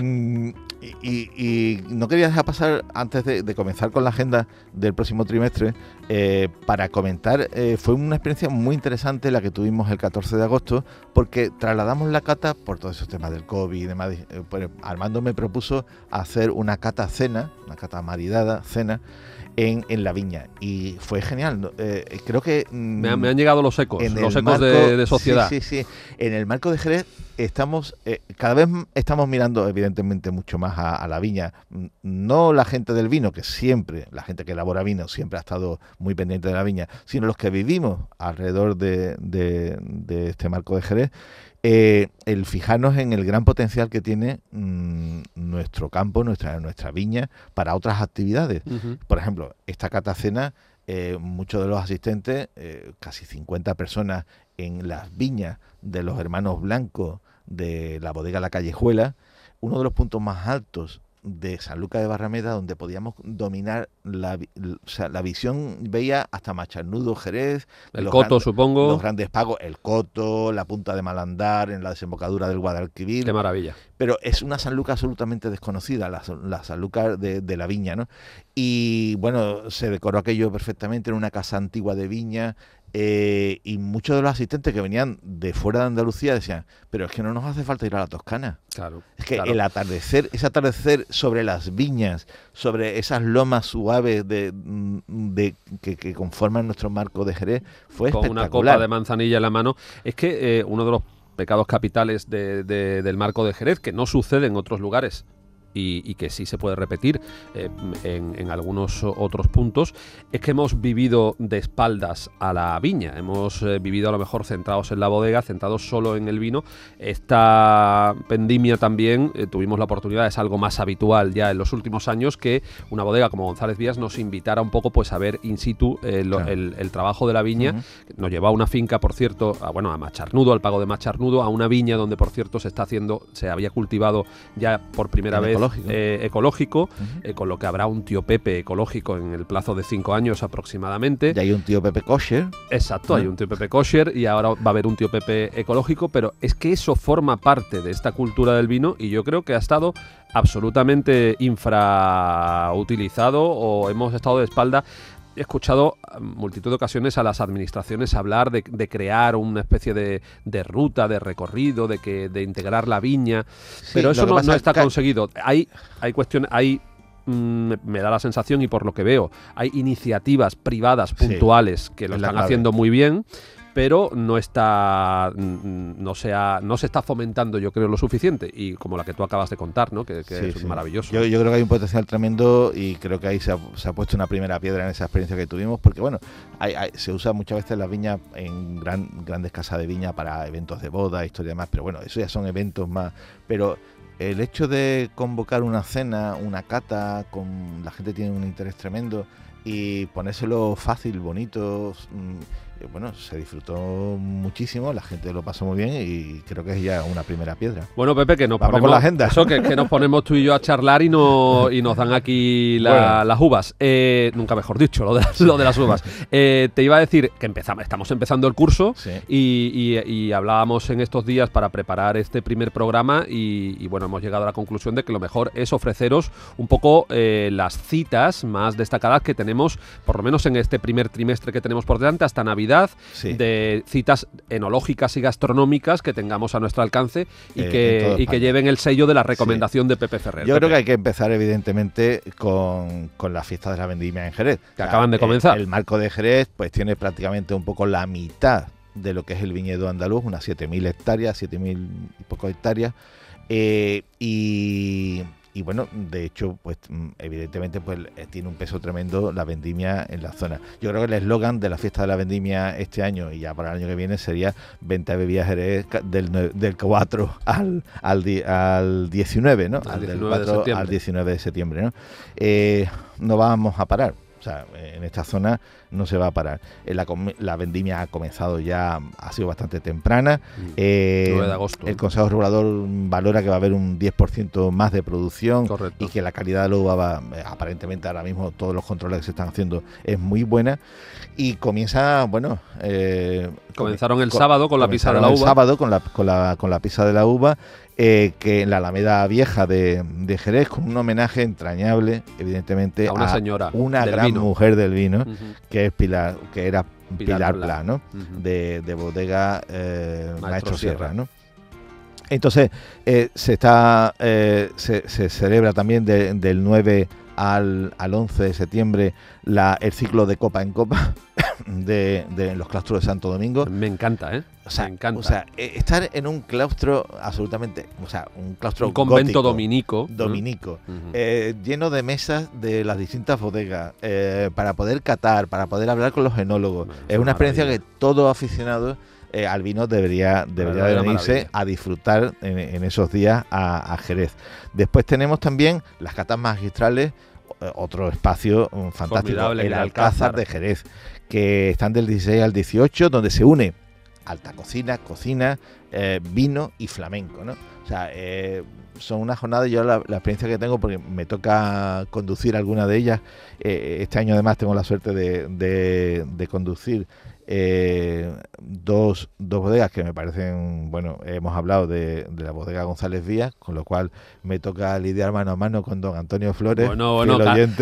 Mm, y, y- no quería dejar pasar, antes de, de comenzar con la agenda del próximo trimestre, eh, para comentar, eh, fue una experiencia muy interesante la que tuvimos el 14 de agosto, porque trasladamos la cata por todos esos temas del COVID y demás. eh, pues Armando me propuso hacer una cata cena, una cata maridada, cena. En, en la viña y fue genial. Eh, creo que mm, Me, han- me han llegado los ecos, los ecos de, marco- de sociedad. Sí, sí, sí. En el marco de Jerez estamos, eh, cada vez estamos mirando evidentemente mucho más a, a la viña. Mm, No la gente del vino, que siempre, la gente que elabora vino siempre ha estado muy pendiente de la viña, sino los que vivimos alrededor de, de- de este marco de Jerez. Eh, el fijarnos en el gran potencial que tiene mm, nuestro campo, nuestra, nuestra viña, para otras actividades. Por ejemplo, esta catacena, eh, muchos de los asistentes, eh, casi 50 personas en las viñas de los hermanos blancos de la bodega La Callejuela, uno de los puntos más altos de San Lucas de Barrameda, donde podíamos dominar la, o sea, la visión, veía hasta Macharnudo, Jerez, El los Coto, gran- supongo. los grandes pagos, el Coto, la punta de Malandar, en la desembocadura del Guadalquivir Qué maravilla. pero es una San Lucas absolutamente desconocida, la, la San Lucas de, de la viña, ¿no? Y bueno, se decoró aquello perfectamente en una casa antigua de viña. Eh, y muchos de los asistentes que venían de fuera de Andalucía decían, pero es que no nos hace falta ir a la Toscana. Claro. Es que claro. el atardecer, ese atardecer sobre las viñas, sobre esas lomas suaves de, mm, de- que, que conforman nuestro marco de Jerez, fue con una espectacular. copa de manzanilla en la mano. Es que eh, uno de los pecados capitales de- de- del marco de Jerez, que no sucede en otros lugares, y, que sí se puede repetir eh, en, algunos otros puntos, es que hemos vivido de espaldas a la viña, hemos eh, vivido a lo mejor centrados en la bodega, centrados solo en el vino. Esta pendimia también eh, tuvimos la oportunidad, es algo más habitual ya en los últimos años, que una bodega como González Vías nos invitara un poco pues a ver in situ el, trabajo de la viña. Nos llevó a una finca, por cierto, a, bueno, a Macharnudo, al pago de Macharnudo, a una viña donde por cierto se está haciendo, se había cultivado ya por primera vez ecológico, eh, eh, con lo que habrá un tío Pepe ecológico en el plazo de cinco años aproximadamente. Y hay un tío Pepe kosher. Exacto, hay un tío Pepe kosher y ahora va a haber un tío Pepe ecológico, pero es que eso forma parte de esta cultura del vino y yo creo que ha estado absolutamente infrautilizado o hemos estado de espalda he escuchado multitud de ocasiones a las administraciones hablar de, crear una especie de, ruta, de recorrido, de que de integrar la viña, pero eso no, está conseguido. Hay, hay cuestiones, hay mm, me da la sensación y por lo que veo, hay iniciativas privadas puntuales que lo están haciendo muy bien, pero no está no se no se está fomentando yo creo lo suficiente. Y como la que tú acabas de contar no que, es maravilloso. Yo, creo que hay un potencial tremendo y creo que ahí se ha, puesto una primera piedra en esa experiencia que tuvimos porque bueno se usa muchas veces las viñas en gran, grandes casas de viña para eventos de boda historia y demás pero bueno eso ya son eventos más. Pero el hecho de convocar una cena una cata con la gente tiene un interés tremendo y ponérselo fácil bonito mm, bueno, se disfrutó muchísimo, la gente lo pasó muy bien y creo que es ya una primera piedra. Bueno, Pepe, que nos ponemos con la agenda. Eso, que, nos ponemos tú y yo a charlar y, no, y nos dan aquí las uvas. Eh, nunca mejor dicho, lo de, lo de las uvas. Eh, te iba a decir que empezamos, estamos empezando el curso y, hablábamos en estos días para preparar este primer programa y, bueno, hemos llegado a la conclusión de que lo mejor es ofreceros un poco las citas más destacadas que tenemos, por lo menos en este primer trimestre que tenemos por delante, hasta Navidad de citas enológicas y gastronómicas que tengamos a nuestro alcance y, eh, que, que lleven el sello de la recomendación de Pepe Ferrer. Yo creo que hay que empezar, evidentemente, con, con la fiesta de la vendimia en Jerez. Que acaban de comenzar. El, marco de Jerez pues tiene prácticamente un poco la mitad de lo que es el viñedo andaluz, unas 7.000 hectáreas, 7.000 y poco hectáreas. Eh, y, y bueno, de hecho, pues mm, evidentemente pues eh, tiene un peso tremendo la vendimia en la zona. Yo creo que el eslogan de la fiesta de la vendimia este año y ya para el año que viene sería venta de bebidas del, del 4 al, al, al 19, ¿no? Al, 19 al 19 de septiembre, ¿no? Eh, no vamos a parar en esta zona no se va a parar. Eh, la, vendimia ha comenzado ya, ha sido bastante temprana. Mm. Eh, de agosto. El Consejo Regulador valora que va a haber un 10% más de producción y que la calidad de la uva va, eh, aparentemente ahora mismo todos los controles que se están haciendo es muy buena. Y comienza, bueno... Comenzaron el sábado con la pizza de la uva. El sábado con la, con la, con la pizza de la uva eh, que en la Alameda Vieja de, Jerez, con un homenaje entrañable, evidentemente, a una señora, una gran mujer del vino, que es Pilar, que era Pilar, Pla, de, bodega eh, Maestro, Sierra, ¿no? Entonces, eh, se está se, celebra también del 9 al, al 11 de septiembre la, el ciclo de copa en copa de, los claustros de Santo Domingo. Me encanta, ¿eh? O sea, Me encanta. O sea, eh, estar en un claustro absolutamente, o sea, un claustro un convento dominico, dominico, eh, lleno de mesas de las distintas bodegas eh, para poder catar, para poder hablar con los enólogos. es, una experiencia que todo aficionado al vino debería, debería venirse a disfrutar en, esos días a, a Jerez. Después tenemos también las catas magistrales eh, otro espacio mm, fantástico, el, Alcázar, de Jerez, que están del 16 al 18, donde se une alta cocina, cocina, eh, vino y flamenco, ¿no? O sea, eh, son una jornada, yo la, experiencia que tengo, porque me toca conducir alguna de ellas, este año además tengo la suerte de, de conducir eh, dos, dos bodegas que me parecen, bueno, hemos hablado de, la bodega González Vías, con lo cual me toca lidiar mano a mano con don Antonio Flores, bueno, bueno,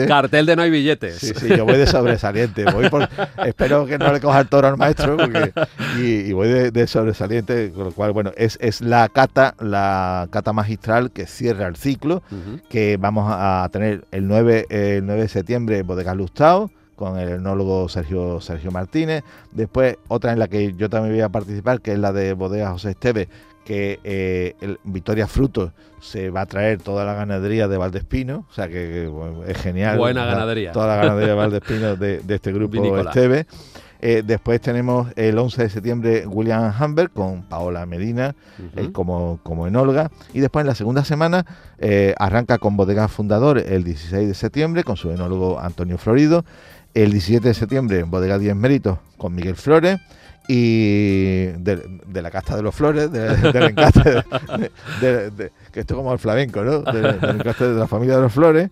cartel de no hay billetes. Sí, sí, yo voy de sobresaliente, voy por, espero que no le coja el toro al maestro, y, voy de, sobresaliente, con lo cual, bueno, es, es la cata, la cata magistral que cierra el ciclo, que vamos a tener el 9, el 9 de septiembre en Bodegas Lustao, con el enólogo Sergio, Sergio Martínez. Después otra en la que yo también voy a participar, que es la de Bodega José Esteve, que eh, el Victoria Frutos se va a traer toda la ganadería de Valdespino, o sea que, que, bueno, es genial. Buena la- ganadería. Toda la ganadería de Valdespino de, de este grupo Vinícola. Esteve. Eh, después tenemos el 11 de septiembre William Humber con Paola Medina eh, como, como enóloga. Y después en la segunda semana eh, arranca con Bodega Fundador el 16 de septiembre con su enólogo Antonio Florido. El 17 de septiembre Bodega 10 Méritos con Miguel Flores. Y de, la casta de los flores, de- del de, de- que esto como el flamenco, ¿no? De- del encaste de la familia de los flores.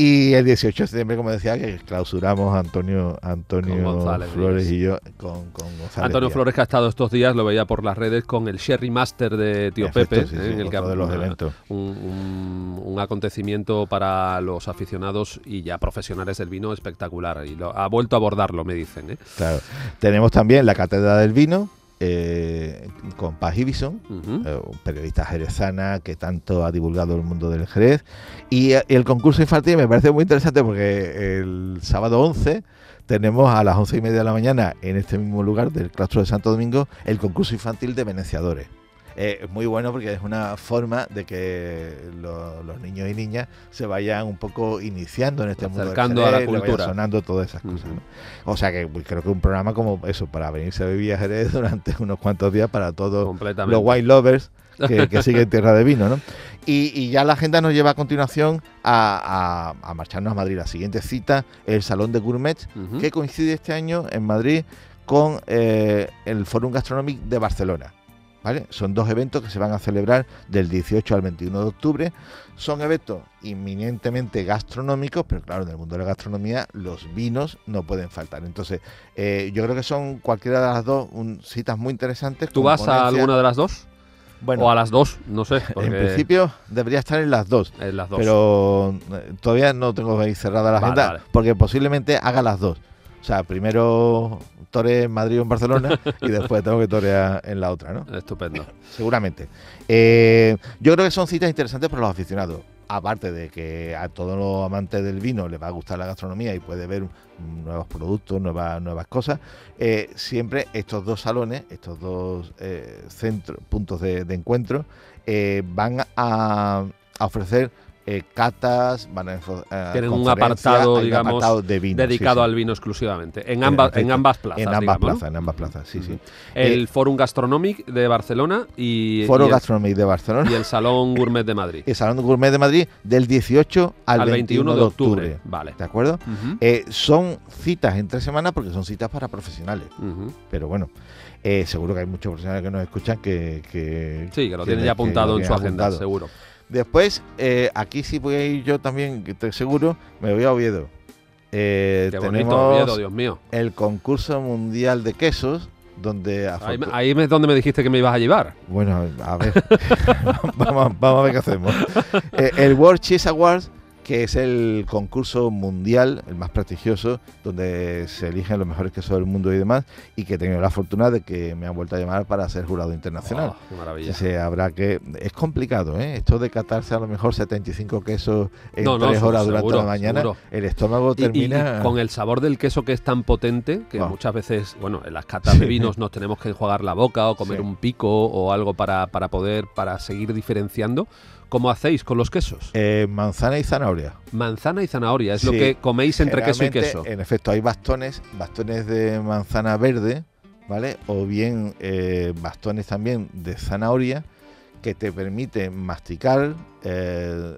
Y el 18 de septiembre, como decía, que clausuramos Antonio, Antonio González Flores y yo con, con González. Antonio Díaz. Flores que ha estado estos días, lo veía por las redes con el Sherry Master de Tío Efecto, Pepe, sí, eh, sí, en el que de los una- eventos. Un, un- un acontecimiento para los aficionados y ya profesionales del vino espectacular. Y lo, ha vuelto a abordarlo, me dicen. ¿eh? Claro. Tenemos también la Cátedra del Vino eh, con Paz Ibison, eh, un periodista jerezana que tanto ha divulgado el mundo del Jerez. Y eh, el concurso infantil me parece muy interesante porque el sábado 11 tenemos a las once y media de la mañana en este mismo lugar del claustro de Santo Domingo el concurso infantil de venenciadores. Eh, es muy bueno porque es una forma de que lo- los niños y niñas se vayan un poco iniciando en este mundo del Acercando a la cultura. sonando todas esas cosas. ¿no? O sea que pues, creo que un programa como eso, para venirse a vivir a Jerez durante unos cuantos días para todos los wine lovers que, que siguen Tierra de Vino, ¿no? Y, y ya la agenda nos lleva a continuación a, a- a marcharnos a Madrid. La siguiente cita, el Salón de Gourmet, que coincide este año en Madrid con eh, el Forum Gastronómico de Barcelona. ¿Vale? Son dos eventos que se van a celebrar del 18 al 21 de octubre. Son eventos inminentemente gastronómicos, pero claro, en el mundo de la gastronomía los vinos no pueden faltar. Entonces, eh, yo creo que son cualquiera de las dos un- citas muy interesantes. ¿Tú vas a alguna de las dos? Bueno, o a las dos, no sé. porque- en principio debería estar en las dos. En las dos. Pero eh, todavía no tengo ahí cerrada la Vale, agenda vale. porque posiblemente haga las dos. O sea, primero tore en Madrid o en Barcelona y después tengo que torear en la otra, ¿no? Estupendo. Seguramente. Eh, yo creo que son citas interesantes para los aficionados. Aparte de que a todos los amantes del vino les va a gustar la gastronomía y puede ver nuevos productos, nuevas, nuevas cosas, eh, siempre estos dos salones, estos dos eh, centros, puntos de, de encuentro, van a, a ofrecer eh, catas, van a eh, Tienen un apartado, un digamos, apartado de vino, sí, dedicado sí. al vino exclusivamente. En, En ambas, en ambas plazas. En ambas digamos, ¿no? plazas, en ambas plazas, sí, sí. El Eh, Forum Gastronomic de Barcelona y, Foro y el, Gastronomic de Barcelona. y el Salón Gourmet de Madrid. el Salón Gourmet de Madrid del 18 al, Al 21, de octubre. Vale. ¿De acuerdo? Eh, son citas en tres semanas porque son citas para profesionales. Ujú. Pero bueno, eh, seguro que hay muchos profesionales que nos escuchan que... que Sí, que lo tienen ya apuntado en su agenda, seguro. Después, eh, aquí sí voy a ir yo también, que estoy seguro, me voy a Oviedo. Eh, Qué bonito, tenemos Oviedo, Dios mío. el concurso mundial de quesos, donde... Ahí, ahí es donde me dijiste que me ibas a llevar. Bueno, a ver, vamos, vamos a ver qué hacemos. Eh, el World Cheese Awards, que es el concurso mundial, el más prestigioso, donde se eligen los mejores quesos del mundo y demás, y que he tenido la fortuna de que me han vuelto a llamar para ser jurado internacional. Oh, qué maravilla. Sí, sí, habrá que... Es complicado, ¿eh? Esto de catarse a lo mejor 75 quesos en No, no, tres seguro, horas durante la mañana, seguro. el estómago y- termina... y con el sabor del queso que es tan potente que Ah. muchas veces, bueno, en las catas de vinos nos tenemos que enjuagar la boca o comer Sí. un pico o algo para, para poder, para seguir diferenciando. ¿Cómo hacéis con los quesos? Eh, manzana y zanahoria. Manzana y zanahoria, es lo que coméis entre queso y queso. En efecto, hay bastones, bastones de manzana verde, ¿vale? O bien eh, bastones también de zanahoria que te permiten masticar, eh,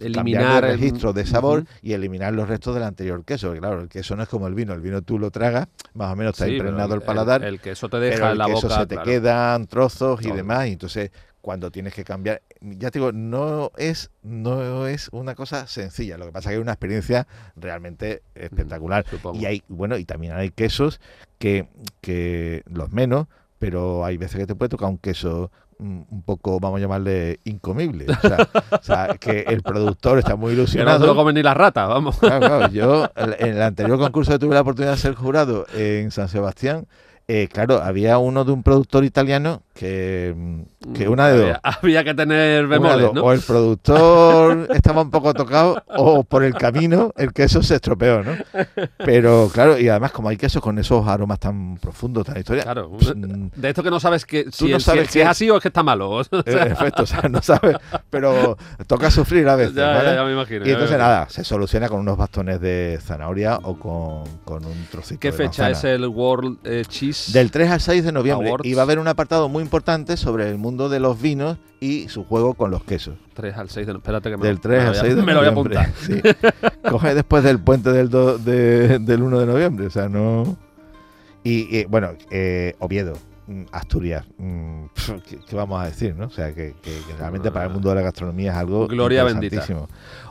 Eliminar el- registro de sabor y eliminar los restos del anterior queso. Porque, claro, el queso no es como el vino, el vino tú lo tragas, más o menos está Sí, impregnado el, el- paladar, El, queso te deja pero en el la queso boca. se te claro. quedan trozos y Todo. demás, y entonces cuando tienes que cambiar, ya te digo, no es, no es una cosa sencilla, lo que pasa es que es una experiencia realmente espectacular. Y hay, bueno, y también hay quesos que, que los menos, pero hay veces que te puede tocar un queso mm, un poco, vamos a llamarle, incomible. O sea, o sea, que el productor está muy no ilusionado. se lo comen ni las ratas, vamos. Claro, claro, yo en el anterior concurso que tuve la oportunidad de ser jurado en San Sebastián, eh, claro, había uno de un productor italiano que, que una de dos. Había, que tener bemoles. ¿no? O el productor estaba un poco tocado o por el camino el queso se estropeó, ¿no? Pero claro, y además como hay quesos con esos aromas tan profundos, tan historia, Claro, pues, mm, de esto que no sabes que si, no sabes es- si es así o es que está malo. O sea, efecto, o sea, no sabes, pero toca sufrir a veces, Ya, ya, ¿vale? ya me imagino, Y entonces nada, se soluciona con unos bastones de zanahoria o con, con un trocito ¿Qué de fecha es el World eh, Cheese? Del 3 al 6 de noviembre. Awards. Y va a haber un apartado muy importante sobre el mundo de los vinos y su juego con los quesos. 3 al 6 de no- Espérate que me Del lo- 3 me al voy a- 6 de Me lo voy a noviembre. apuntar. Sí. Coge después del puente del, do- de- del 1 de noviembre. O sea, no. Y, y, bueno, eh, Oviedo, mm, Asturias. mm, ¿qué, qué vamos a decir, no? O sea, que, que- que realmente para el mundo de la gastronomía es algo. Gloria bendita.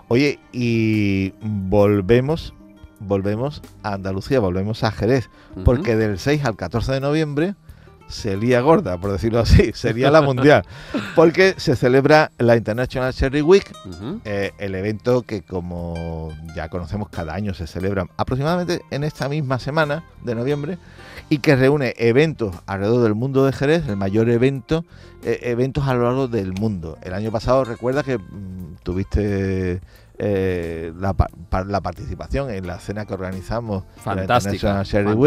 Oye, y volvemos. Volvemos a Andalucía, volvemos a Jerez, porque del 6 al 14 de noviembre se lía gorda, por decirlo así, sería la mundial, porque se celebra la International Cherry Week, eh, el evento que como ya conocemos cada año se celebra aproximadamente en esta misma semana de noviembre y que reúne eventos alrededor del mundo de Jerez, el mayor evento, eh, eventos a lo largo del mundo. El año pasado recuerda que mm, tuviste eh, la, pa- la participación en la cena que organizamos de la Fantástica, Week,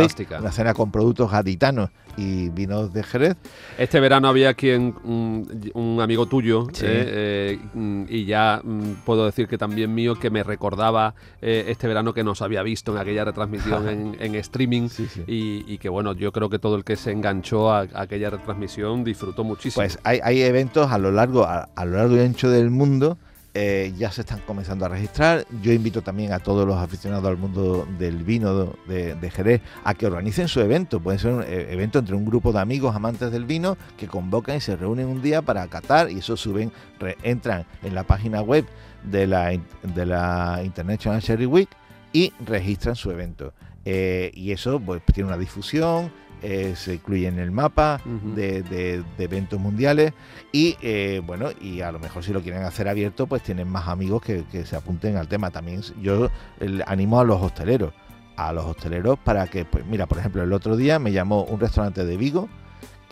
fantástica. una cena con productos gaditanos y vinos de Jerez. Este verano había quien, un, un amigo tuyo, Sí. eh, eh, y ya mm, puedo decir que también mío, que me recordaba este verano que nos había visto en aquella retransmisión en, en streaming Sí, sí. Y, y que bueno, yo creo que todo el que se enganchó a, a aquella retransmisión disfrutó muchísimo. Pues hay, hay eventos a lo largo, a, a lo largo y ancho del mundo. Eh, ya se están comenzando a registrar. Yo invito también a todos los aficionados al mundo del vino de, Jerez a que organicen su evento. Puede ser un eh, evento entre un grupo de amigos amantes del vino que convocan y se reúnen un día para catar y eso suben, entran en la página web de la, de la International Sherry Week y registran su evento. Eh, y eso pues, tiene una difusión, eh, se incluye en el mapa de, de- de eventos mundiales y eh, bueno, y a lo mejor si lo quieren hacer abierto, pues tienen más amigos que, que se apunten al tema. También yo animo a los hosteleros, a los hosteleros para que, pues mira, por ejemplo, el otro día me llamó un restaurante de Vigo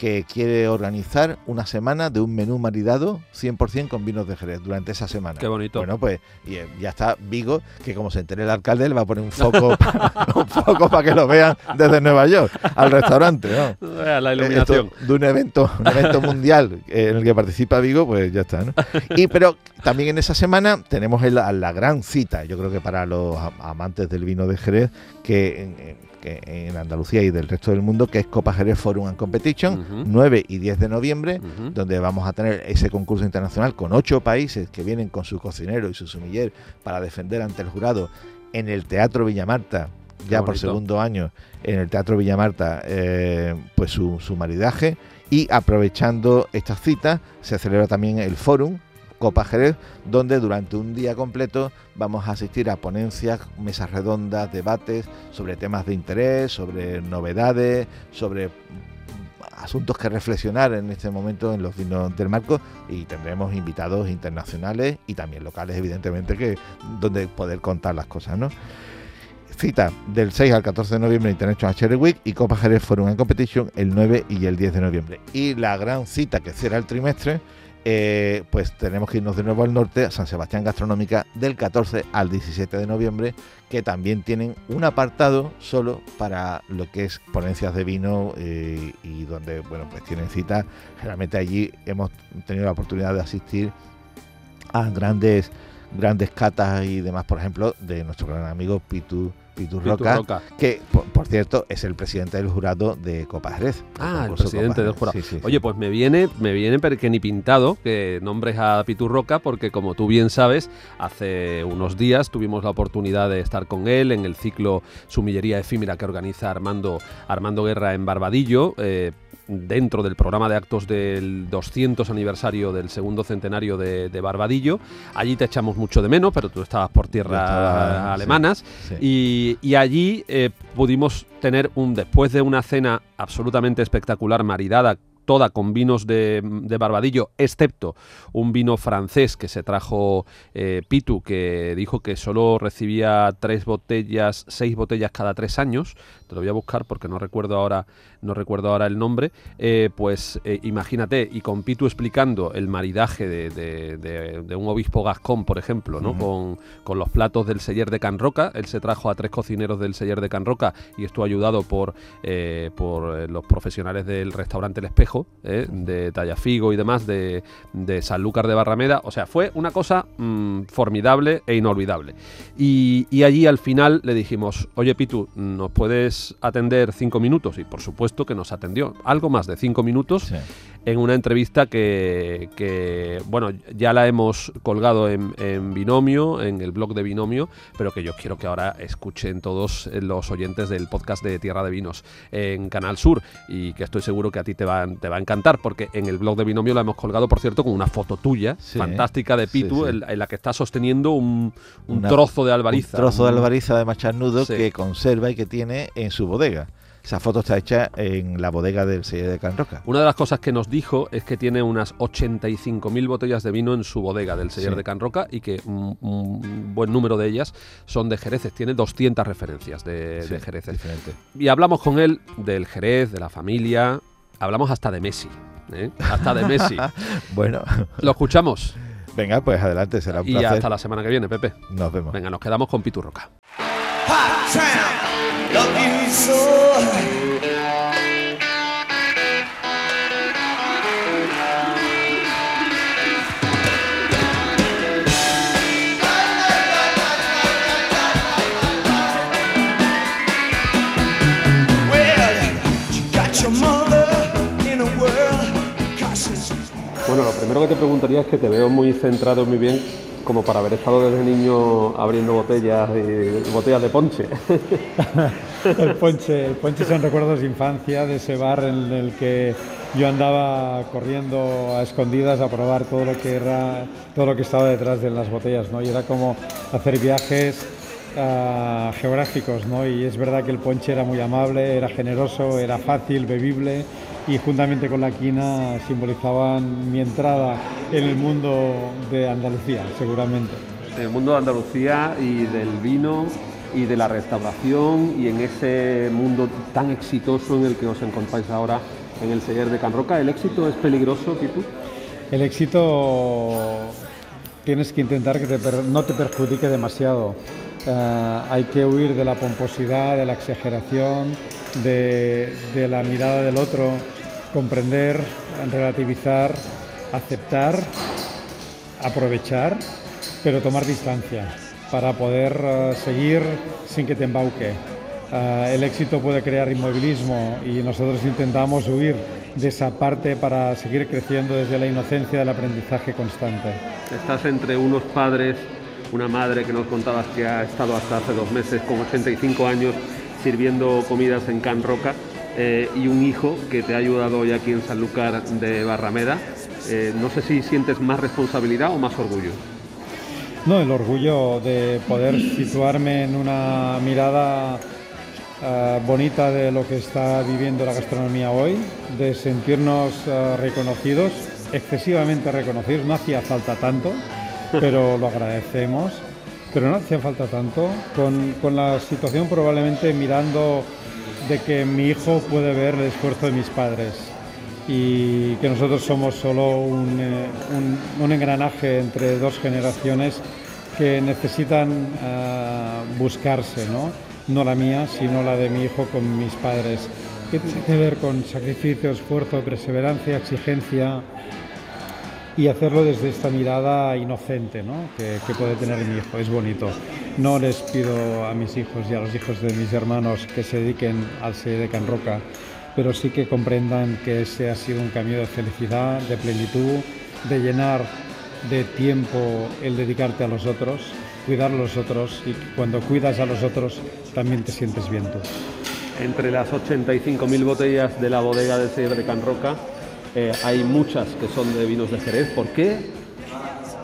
que quiere organizar una semana de un menú maridado 100% con vinos de Jerez durante esa semana. Qué bonito. Bueno, pues y, eh, ya está Vigo, que como se entere el alcalde, le va a poner un foco, un foco para que lo vean desde Nueva York al restaurante. ¿no? La Eh, iluminación. esto de un evento, un evento mundial eh, en el que participa Vigo, pues ya está, ¿no? Y pero también en esa semana tenemos el- la, gran cita, yo creo que para los am- amantes del vino de Jerez, que en, en Andalucía y del resto del mundo, que es Copa Jerez Forum and Competition, Ujú. 9 y 10 de noviembre, donde vamos a tener ese concurso internacional con ocho países que vienen con su cocinero y su sumiller para defender ante el jurado en el Teatro Villamarta, ya por segundo año, en el Teatro Villamarta, eh, pues su, su maridaje. Y aprovechando estas citas, se celebra también el Fórum Copa Jerez, donde durante un día completo vamos a asistir a ponencias, mesas redondas, debates sobre temas de interés, sobre novedades, sobre asuntos que reflexionar en este momento en los vinos del marco y tendremos invitados internacionales y también locales evidentemente que donde poder contar las cosas ¿no? cita del 6 al 14 de noviembre International Cherry Week y Copa Jerez Forum and Competition el 9 y el 10 de noviembre y la gran cita que cierra el trimestre eh, pues tenemos que irnos de nuevo al norte a San Sebastián Gastronómica del 14 al 17 de noviembre que también tienen un apartado solo para lo que es ponencias de vino eh, y donde bueno pues tienen citas generalmente allí hemos tenido la oportunidad de asistir a grandes grandes catas y demás por ejemplo de nuestro gran amigo Pitu Pitu Pitu Roca, Roca. que por, por cierto es el presidente del jurado de Copa Jerez del Ah, el presidente del jurado. Sí, sí, sí. Oye, pues me viene, me viene pero que ni pintado que nombres a Pitu Roca, porque como tú bien sabes, hace unos días tuvimos la oportunidad de estar con él en el ciclo Sumillería Efímera que organiza Armando, Armando Guerra en Barbadillo. eh, dentro del programa de actos del 200 aniversario del segundo centenario de, de Barbadillo. Allí te echamos mucho de menos, pero tú estabas por tierras estaba, alemanas. sí. Y, y allí eh, pudimos tener un, después de una cena absolutamente espectacular, maridada toda con vinos de, de Barbadillo, excepto un vino francés que se trajo eh, Pitu, que dijo que solo recibía tres botellas, seis botellas cada tres años. Te lo voy a buscar porque no recuerdo ahora, no recuerdo ahora el nombre. Eh, pues eh, imagínate, y con Pitu explicando el maridaje de, de- de- de un obispo gascón, por ejemplo, ¿no? con, con los platos del Seller de Can Roca. Él se trajo a tres cocineros del Seller de Can Roca y estuvo ayudado por, por los profesionales del restaurante El Espejo, ¿eh? de Tallafigo y demás, de, de Sanlúcar de Barrameda. O sea, fue una cosa mm, formidable e inolvidable. Y, y allí al final le dijimos, oye Pitu, ¿nos puedes atender cinco minutos? Y por supuesto que nos atendió. Algo más de cinco minutos en una entrevista que, que, bueno, ya la hemos colgado en, en Binomio, en el blog de Binomio, pero que yo quiero que ahora escuchen todos los oyentes del podcast de Tierra de Vinos en Canal Sur y que estoy seguro que a ti te va, te va a encantar porque en el blog de Binomio la hemos colgado, por cierto, con una foto tuya, Sí, fantástica de Pitu, sí. En, en la que está sosteniendo un, un Una- trozo de albariza. Un trozo de albariza de macharnudo que conserva y que tiene en su bodega. Esa foto está hecha en la bodega del sello de Can Roca. Una de las cosas que nos dijo es que tiene unas 85.000 botellas de vino en su bodega del Seller Sí. de Can Roca y que un, un buen número de ellas son de Jereces. Tiene 200 referencias de, Sí, de diferente. Y hablamos con él del Jerez, de la familia, hablamos hasta de Messi. ¿eh? Hasta de Messi. Bueno, Lo escuchamos venga, pues adelante, será un y placer. hasta la semana que viene, Pepe. Nos vemos. Venga, nos quedamos con Pitu Roca. Bueno, lo primero que te preguntaría es que te veo muy centrado, muy bien, como para haber estado desde niño abriendo botellas y botellas de ponche. El ponche, el ponche son recuerdos de infancia, de ese bar en el que yo andaba corriendo a escondidas a probar todo lo que era, todo lo que estaba detrás de las botellas, ¿no? Y era como hacer viajes ah, geográficos, ¿no? Y es verdad que el ponche era muy amable, era generoso, era fácil, bebible y juntamente con la quina simbolizaban mi entrada en el mundo de Andalucía, seguramente. del mundo de Andalucía y del vino y de la restauración y en ese mundo tan exitoso en el que os encontráis ahora en el Seller de Can Roca. ¿El éxito es peligroso, Pitu? El éxito tienes que intentar que te no te perjudique demasiado. Eh, hay que huir de la pomposidad, de la exageración, de, de la mirada del otro, comprender, relativizar, aceptar, aprovechar, pero tomar distancia para poder eh, seguir sin que te embauque. Eh, el éxito puede crear inmovilismo y nosotros intentamos huir de esa parte para seguir creciendo desde la inocencia del aprendizaje constante. Estás entre unos padres, una madre que nos contabas que ha estado hasta hace dos meses con 85 años sirviendo comidas en Can Roca eh, y un hijo que te ha ayudado hoy aquí en Sanlúcar de Barrameda. Eh, no sé si sientes más responsabilidad o más orgullo. No, el orgullo de poder situarme en una mirada eh, bonita de lo que está viviendo la gastronomía hoy, de sentirnos reconocidos, excesivamente reconocidos, no hacía falta tanto, pero lo agradecemos, pero no hacía falta tanto, con, con la situación probablemente mirando de que mi hijo puede ver el esfuerzo de mis padres y que nosotros somos solo un, eh, engranaje entre dos generaciones que necesitan ah, buscarse, ¿no? no la mía, sino la de mi hijo con mis padres, que tiene que ver con sacrificio, esfuerzo, perseverancia, exigencia y hacerlo desde esta mirada inocente ¿no? que, que puede tener mi hijo. Es bonito. No les pido a mis hijos y a los hijos de mis hermanos que se dediquen al sello de Can Roca, pero sí que comprendan que ese ha sido un camino de felicidad, de plenitud, de llenar de tiempo el dedicarte a los otros, cuidar a los otros y cuando cuidas a los otros también te sientes bien tú. Entre las 85.000 botellas de la bodega de Can Roca, eh, hay muchas que son de vinos de Jerez. ¿Por qué?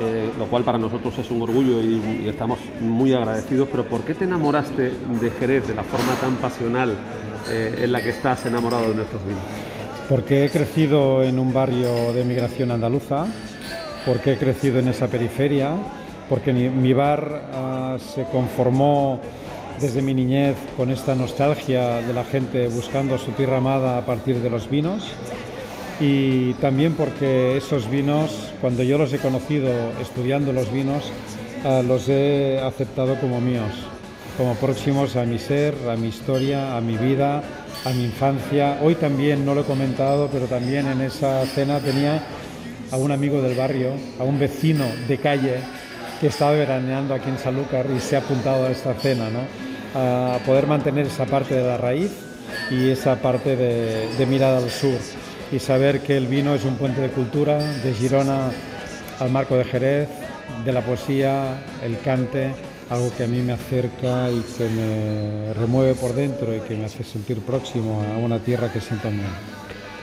Eh, lo cual para nosotros es un orgullo y, estamos muy agradecidos, pero ¿por qué te enamoraste de Jerez de la forma tan pasional eh, en la que estás enamorado de nuestros vinos? porque he crecido en un barrio de migración andaluza, porque he crecido en esa periferia, porque mi, bar ah, se conformó desde mi niñez con esta nostalgia de la gente buscando su tierra amada a partir de los vinos y también porque esos vinos, cuando yo los he conocido estudiando los vinos, ah, los he aceptado como míos, como próximos a mi ser, a mi historia, a mi vida, a mi infancia. Hoy también, no lo he comentado, pero también en esa cena tenía a un amigo del barrio, a un vecino de calle que estaba veraneando aquí en Sanlúcar y se ha apuntado a esta cena, ¿no? a poder mantener esa parte de la raíz y esa parte de, de mirada al sur y saber que el vino es un puente de cultura, de Girona al marco de Jerez, de la poesía, el cante, algo que a mí me acerca y que me remueve por dentro y que me hace sentir próximo a una tierra que siento muy.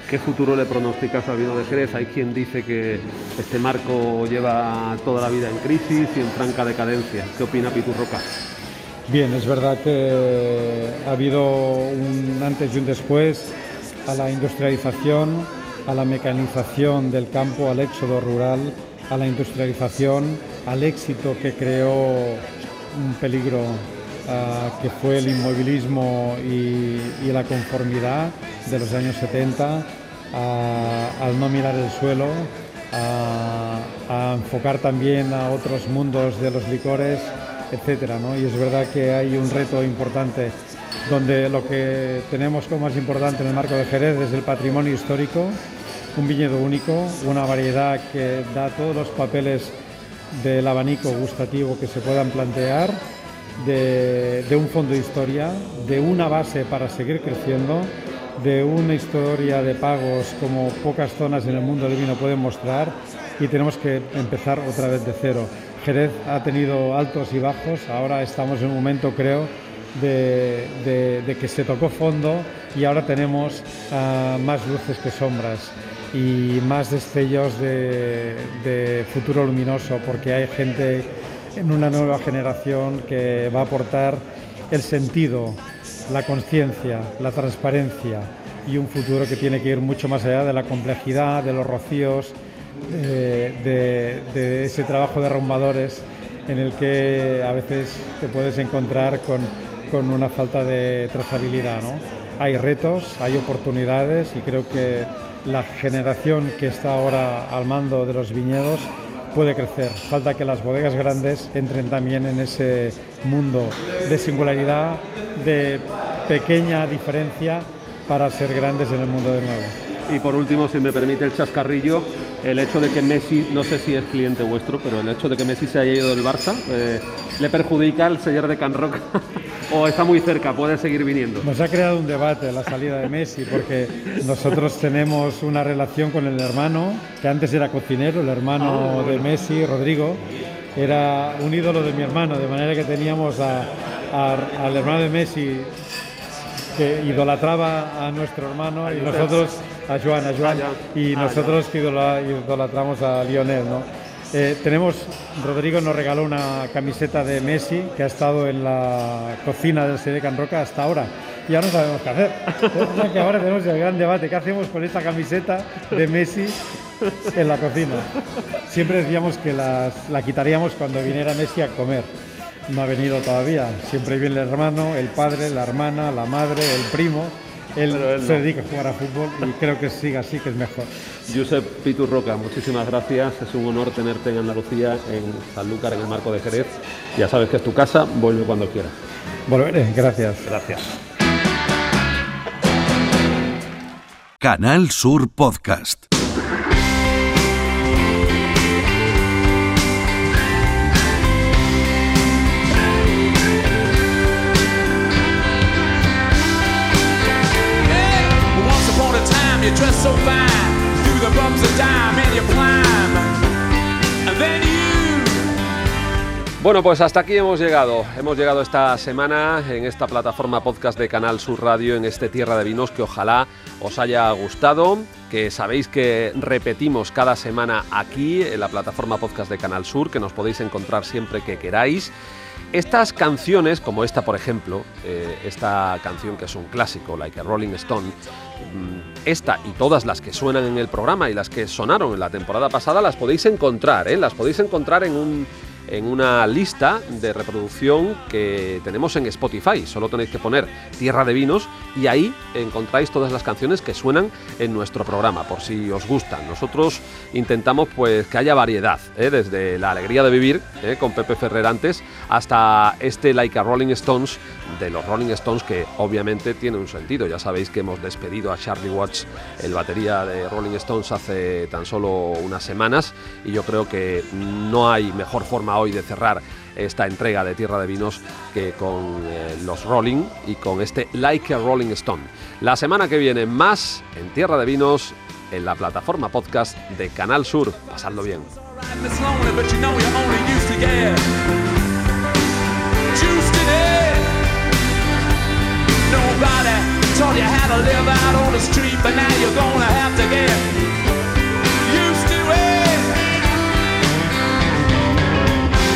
¿Qué futuro le pronosticas al vino de Jerez? Hay quien dice que este marco lleva toda la vida en crisis y en franca decadencia. ¿Qué opina Pitu Roca? Bien, es verdad que ha habido un antes y un después a la industrialización, a la mecanización del campo, al éxodo rural, a la industrialización, al éxito que creó un peligro ah, que fue el inmovilismo y, la conformidad de los años 70, al no mirar el suelo, a, enfocar también a otros mundos de los licores, etc. Y es verdad que hay un reto importante donde lo que tenemos como más importante en el marco de Jerez es el patrimonio histórico, un viñedo único, una variedad que da todos los papeles del abanico gustativo que se puedan plantear, de, un fondo de historia, de una base para seguir creciendo, de una historia de pagos como pocas zonas en el mundo del vino pueden mostrar y tenemos que empezar otra vez de cero. Jerez ha tenido altos y bajos, ahora estamos en un momento creo de, que se tocó fondo y ahora tenemos ah, más luces que sombras y más destellos de, futuro luminoso porque hay gente en una nueva generación que va a aportar el sentido, la conciencia, la transparencia y un futuro que tiene que ir mucho más allá de la complejidad, de los rocíos, de, de ese trabajo de arrumbadores en el que a veces te puedes encontrar con con una falta de trazabilidad. ¿no? Hay retos, hay oportunidades y creo que la generación que está ahora al mando de los viñedos puede crecer. Falta que las bodegas grandes entren también en ese mundo de singularidad, de pequeña diferencia para ser grandes en el mundo de nuevo. Y por último, si me permite el chascarrillo, el hecho de que Messi, no sé si es cliente vuestro, pero el hecho de que Messi se haya ido del Barça, eh, ¿le perjudica al señor de Can Rock? ¿O está muy cerca, puede seguir viniendo? Nos ha creado un debate la salida de Messi, porque nosotros tenemos una relación con el hermano, que antes era cocinero, el hermano ah, de Messi, Rodrigo, era un ídolo de mi hermano, de manera que teníamos al hermano de Messi que idolatraba a nuestro hermano y nosotros a Joan, a Joan, y ah, nosotros que idolatramos a Lionel, ¿no? Eh, tenemos, Rodrigo nos regaló una camiseta de Messi que ha estado en la cocina del CD Can Roca hasta ahora y ahora no sabemos qué hacer. Que ahora tenemos el gran debate, ¿qué hacemos con esta camiseta de Messi en la cocina? Siempre decíamos que la quitaríamos cuando viniera Messi a comer. No ha venido todavía. Siempre viene el hermano, el padre, la hermana, la madre, el primo él, se dedica a jugar a fútbol y creo que siga así, que es mejor. Josep Pitu Roca, muchísimas gracias. Es un honor tenerte en Andalucía, en Sanlúcar, en el marco de Jerez. Ya sabes que es tu casa, vuelve cuando quieras. Volveré, gracias. Gracias. Canal Sur Podcast. bueno, pues hasta aquí hemos llegado. Hemos llegado esta semana en esta plataforma podcast de Canal Sur Radio, en este Tierra de Vinos, que ojalá os haya gustado, que sabéis que repetimos cada semana aquí en la plataforma podcast de Canal Sur, que nos podéis encontrar siempre que queráis. Estas canciones, como esta por ejemplo, eh, esta canción que es un clásico, Like a Rolling Stone, mm, esta y todas las que suenan en el programa y las que sonaron en la temporada pasada, las podéis encontrar, ¿eh? las podéis encontrar en un en una lista de reproducción que tenemos en Spotify. Solo tenéis que poner Tierra de Vinos y ahí encontráis todas las canciones que suenan en nuestro programa, por si os gustan. Nosotros intentamos pues que haya variedad, ¿eh? desde La Alegría de Vivir ¿eh? con Pepe Ferrerantes hasta este Like a Rolling Stones de los Rolling Stones que obviamente tiene un sentido. Ya sabéis que hemos despedido a Charlie Watts, el batería de Rolling Stones, hace tan solo unas semanas y yo creo que no hay mejor forma hoy de cerrar esta entrega de Tierra de Vinos que con eh, los Rolling y con este Like a Rolling Stone. La semana que viene más en Tierra de Vinos en la plataforma podcast de Canal Sur. Pasadlo bien. everybody taught you how to live out on the street, but now you're gonna have to get used to it.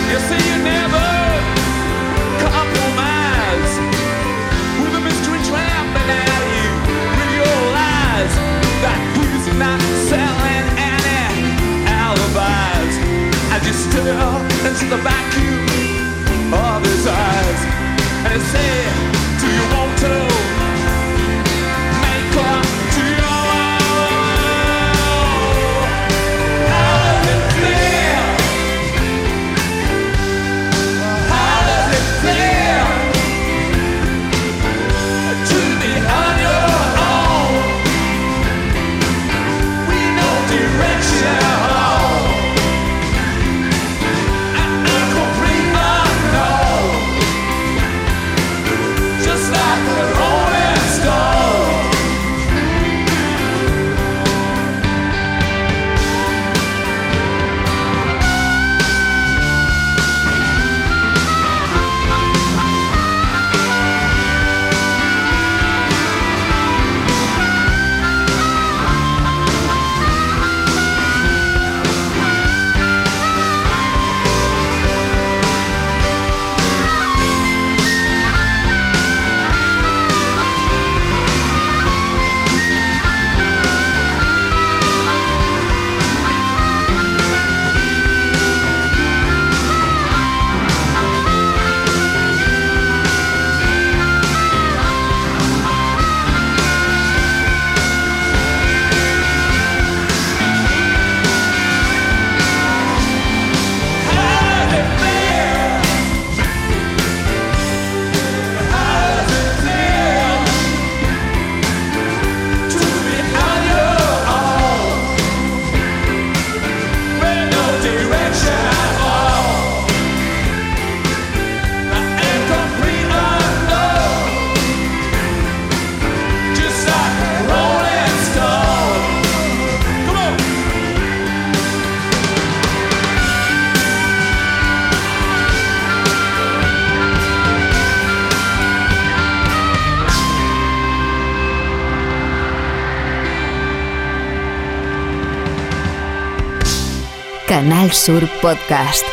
You see, you never compromise with a mystery trampling at you. Realize that he's not selling any alibis. As you stare into the vacuum of his eyes and say. Canal Sur Podcast.